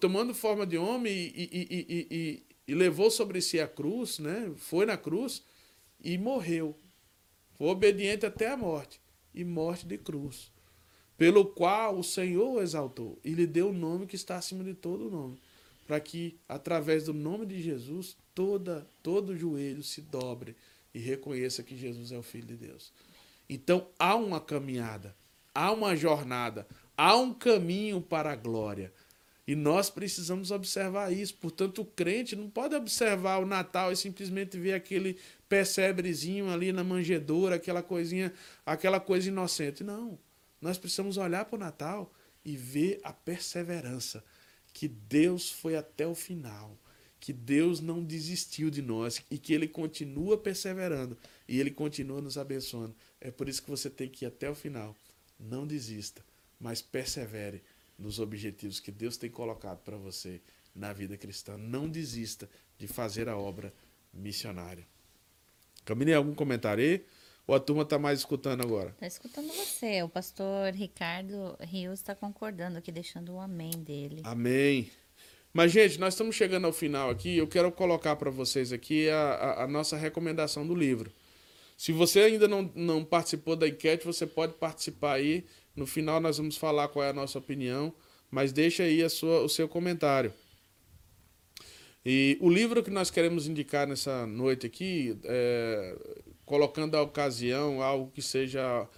tomando forma de homem e, e, e, e, levou sobre si a cruz, né? foi na cruz e morreu. Foi obediente até a morte e morte de cruz. Pelo qual o Senhor o exaltou e lhe deu o nome que está acima de todo nome, para que, através do nome de Jesus, toda, todo joelho se dobre e reconheça que Jesus é o Filho de Deus. Então há uma caminhada, há uma jornada, há um caminho para a glória. E nós precisamos observar isso. Portanto, o crente não pode observar o Natal e simplesmente ver aquele persebrezinho ali na manjedoura, aquela coisinha, aquela coisa inocente. Não. Nós precisamos olhar para o Natal e ver a perseverança que Deus foi até o final, que Deus não desistiu de nós e que ele continua perseverando e ele continua nos abençoando. É por isso que você tem que ir até o final. Não desista, mas persevere nos objetivos que Deus tem colocado para você na vida cristã. Não desista de fazer a obra missionária. Camille, algum comentário aí? Ou a turma está mais escutando agora? Está escutando você. O pastor Ricardo Rios está concordando aqui, deixando o amém dele. Amém. Mas, gente, nós estamos chegando ao final aqui. Eu quero colocar para vocês aqui a, a, a nossa recomendação do livro. Se você ainda não, não participou da enquete, você pode participar aí. No final nós vamos falar qual é a nossa opinião, mas deixa aí a sua, o seu comentário. E o livro que nós queremos indicar nessa noite aqui, é, colocando a ocasião, algo que seja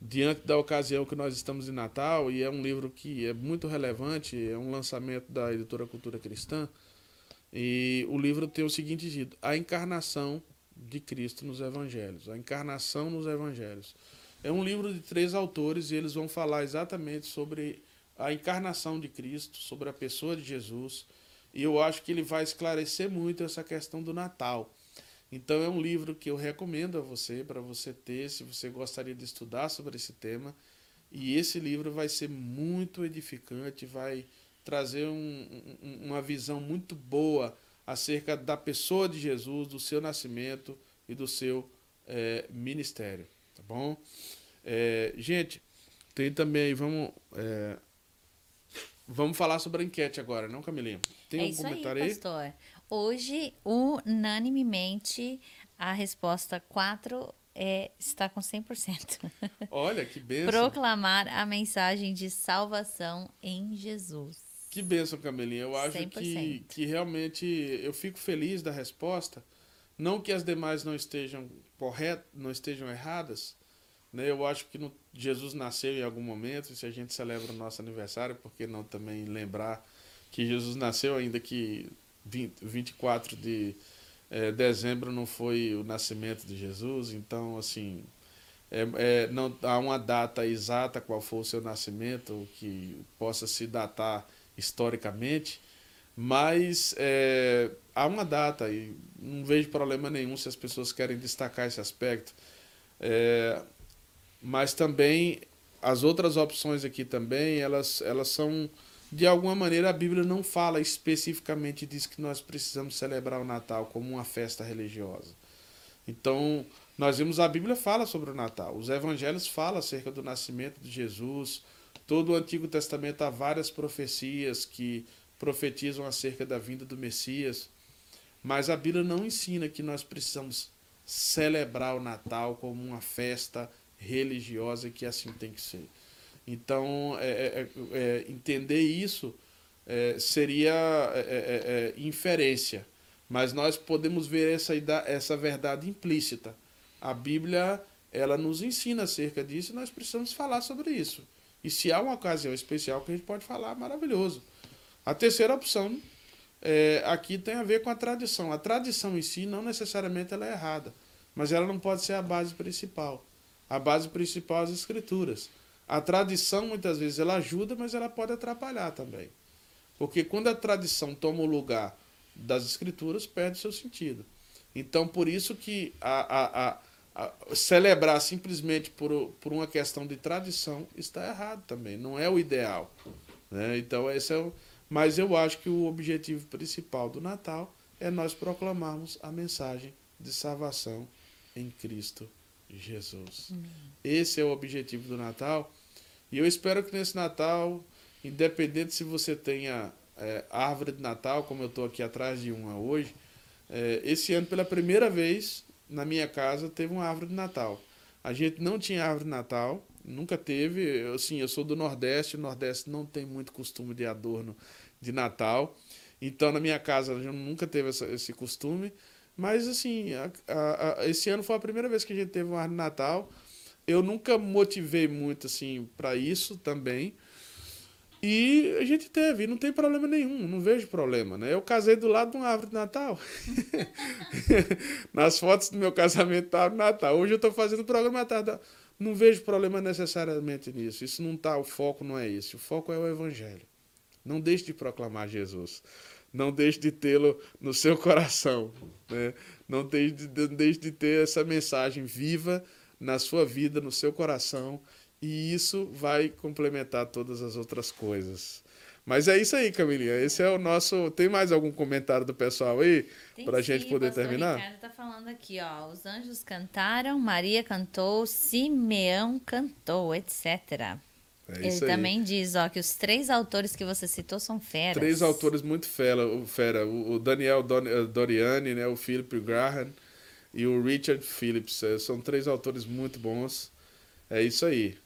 diante da ocasião que nós estamos em Natal, e é um livro que é muito relevante, é um lançamento da editora Cultura Cristã. E o livro tem o seguinte título: A Encarnação de Cristo nos Evangelhos, a encarnação nos Evangelhos. É um livro de três autores e eles vão falar exatamente sobre a encarnação de Cristo, sobre a pessoa de Jesus. E eu acho que ele vai esclarecer muito essa questão do Natal. Então é um livro que eu recomendo a você, para você ter, se você gostaria de estudar sobre esse tema. E esse livro vai ser muito edificante, vai trazer um, uma visão muito boa acerca da pessoa de Jesus, do seu nascimento e do seu é, ministério. Tá bom? É, gente, tem também, vamos. É, vamos falar sobre a enquete agora, não, Camilinha? Tem é algum comentário aí, pastor. aí? Hoje, unanimemente, a resposta 4 é, está com 100%. Olha, que [LAUGHS] benção. Proclamar a mensagem de salvação em Jesus. Que benção, Camelinha. Eu acho que, que realmente eu fico feliz da resposta. Não que as demais não estejam corretas, não estejam erradas. Né? Eu acho que no, Jesus nasceu em algum momento. E se a gente celebra o nosso aniversário, por que não também lembrar que Jesus nasceu, ainda que 20, 24 de é, dezembro não foi o nascimento de Jesus. Então, assim, é, é, não há uma data exata qual foi o seu nascimento que possa se datar historicamente, mas é, há uma data e não vejo problema nenhum se as pessoas querem destacar esse aspecto. É, mas também as outras opções aqui também, elas, elas são, de alguma maneira, a Bíblia não fala especificamente diz que nós precisamos celebrar o Natal como uma festa religiosa. Então, nós vimos a Bíblia fala sobre o Natal, os evangelhos falam acerca do nascimento de Jesus, todo o Antigo Testamento há várias profecias que profetizam acerca da vinda do Messias, mas a Bíblia não ensina que nós precisamos celebrar o Natal como uma festa religiosa que assim tem que ser. Então, é, é, é, é entender isso é, seria inferência, mas nós podemos ver essa, essa verdade implícita. A Bíblia ela nos ensina acerca disso e nós precisamos falar sobre isso. E se há uma ocasião especial que a gente pode falar, maravilhoso. A terceira opção é, aqui tem a ver com a tradição. A tradição em si não necessariamente ela é errada, mas ela não pode ser a base principal. A base principal é as escrituras. A tradição muitas vezes ela ajuda, mas ela pode atrapalhar também. Porque quando a tradição toma o lugar das escrituras, perde seu sentido. Então, por isso que a, a, a, a, celebrar simplesmente por, por uma questão de tradição está errado também. Não é o ideal. Né? Então, esse é o, mas eu acho que o objetivo principal do Natal é nós proclamarmos a mensagem de salvação em Cristo Jesus. Esse é o objetivo do Natal. E eu espero que nesse Natal, independente se você tenha é, árvore de Natal, como eu estou aqui atrás de uma hoje, é, esse ano, pela primeira vez, na minha casa, teve uma árvore de Natal. A gente não tinha árvore de Natal, nunca teve. Assim, eu sou do Nordeste, o Nordeste não tem muito costume de adorno de Natal. Então, na minha casa, a gente nunca teve essa, esse costume. Mas, assim, a, a, a, esse ano foi a primeira vez que a gente teve uma árvore de Natal. Eu nunca motivei muito, assim, para isso também. E a gente teve, não tem problema nenhum, não vejo problema, né? Eu casei do lado de uma árvore de Natal. [LAUGHS] Nas fotos do meu casamento tá árvore Natal. Hoje eu estou fazendo programa Natal. Não vejo problema necessariamente nisso. Isso não tá, o foco não é esse. O foco é o evangelho. Não deixe de proclamar Jesus. Não deixe de tê-lo no seu coração. Né? Não deixe de, deixe de ter essa mensagem viva na sua vida, no seu coração. E isso vai complementar todas as outras coisas. Mas é isso aí, Camilinha. Esse é o nosso. Tem mais algum comentário do pessoal aí? Para a gente poder terminar? O Ricardo está falando aqui, ó. Os anjos cantaram, Maria cantou, Simeão cantou, etc. É Ele também diz, ó, que os três autores que você citou são feras. Três autores muito fera. O, fera, o Daniel eh, Doriani, né, o Philip Graham e o Richard Phillips. É, são três autores muito bons. É isso aí.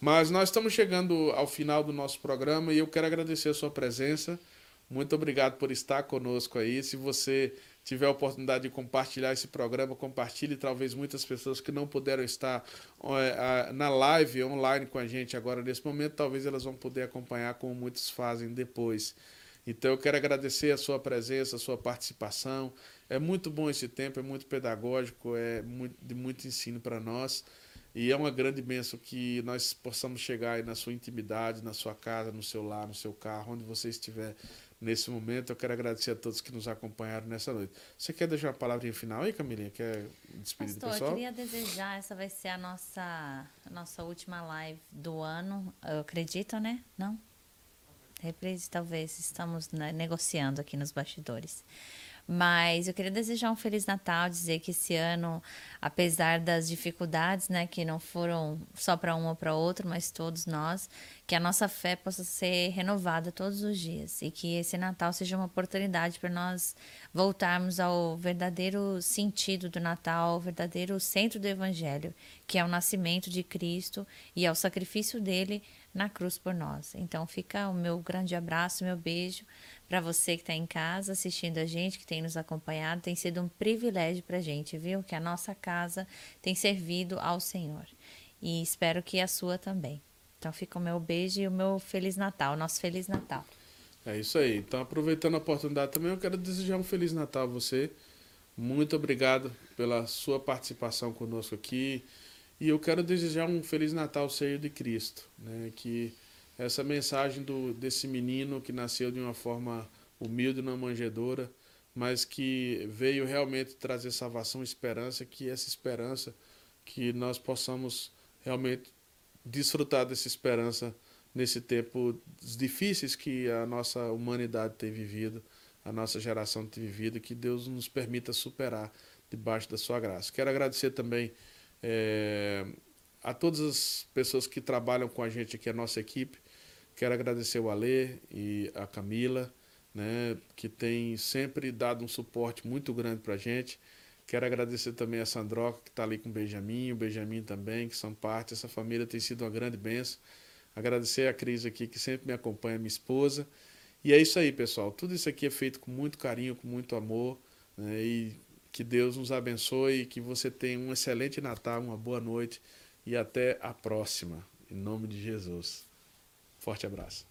Mas nós estamos chegando ao final do nosso programa e eu quero agradecer a sua presença. Muito obrigado por estar conosco aí. Se você tiver a oportunidade de compartilhar esse programa, compartilhe. Talvez muitas pessoas que não puderam estar é, na live online com a gente agora nesse momento, talvez elas vão poder acompanhar como muitos fazem depois. Então eu quero agradecer a sua presença, a sua participação. É muito bom esse tempo, é muito pedagógico, é muito, de muito ensino para nós. E é uma grande bênção que nós possamos chegar aí na sua intimidade, na sua casa, no seu lar, no seu carro, onde você estiver nesse momento. Eu quero agradecer a todos que nos acompanharam nessa noite. Você quer deixar uma palavrinha final aí, Camilinha? Quer despedir Pastor, do pessoal? Eu queria desejar, essa vai ser a nossa, a nossa última live do ano, eu acredito, né? Não? Reprise, talvez, estamos né, negociando aqui nos bastidores. Mas eu queria desejar um Feliz Natal, dizer que esse ano, apesar das dificuldades, né, que não foram só para um ou para outro, mas todos nós, que a nossa fé possa ser renovada todos os dias e que esse Natal seja uma oportunidade para nós voltarmos ao verdadeiro sentido do Natal, ao verdadeiro centro do Evangelho, que é o nascimento de Cristo e ao sacrifício dele na cruz por nós. Então fica o meu grande abraço, meu beijo para você que está em casa assistindo a gente, que tem nos acompanhado. Tem sido um privilégio para a gente, viu? Que a nossa casa tem servido ao Senhor. E espero que a sua também. Então fica o meu beijo e o meu Feliz Natal, nosso Feliz Natal. É isso aí. Então, aproveitando a oportunidade também, eu quero desejar um Feliz Natal a você. Muito obrigado pela sua participação conosco aqui. E eu quero desejar um Feliz Natal cheio de Cristo. Né? Que essa mensagem do, desse menino que nasceu de uma forma humilde na manjedoura mas que veio realmente trazer salvação e esperança, que essa esperança, que nós possamos realmente desfrutar dessa esperança nesse tempo difíceis que a nossa humanidade tem vivido, a nossa geração tem vivido, que Deus nos permita superar debaixo da sua graça. Quero agradecer também é, a todas as pessoas que trabalham com a gente aqui, a nossa equipe. Quero agradecer o Alê e a Camila, né, que tem sempre dado um suporte muito grande para a gente. Quero agradecer também a Sandroca, que está ali com o Benjamin, o Benjamin também, que são parte. Essa família tem sido uma grande bênção. Agradecer a Cris aqui, que sempre me acompanha, minha esposa. E é isso aí, pessoal. Tudo isso aqui é feito com muito carinho, com muito amor. Né? E que Deus nos abençoe, que você tenha um excelente Natal, uma boa noite e até a próxima. Em nome de Jesus. Forte abraço.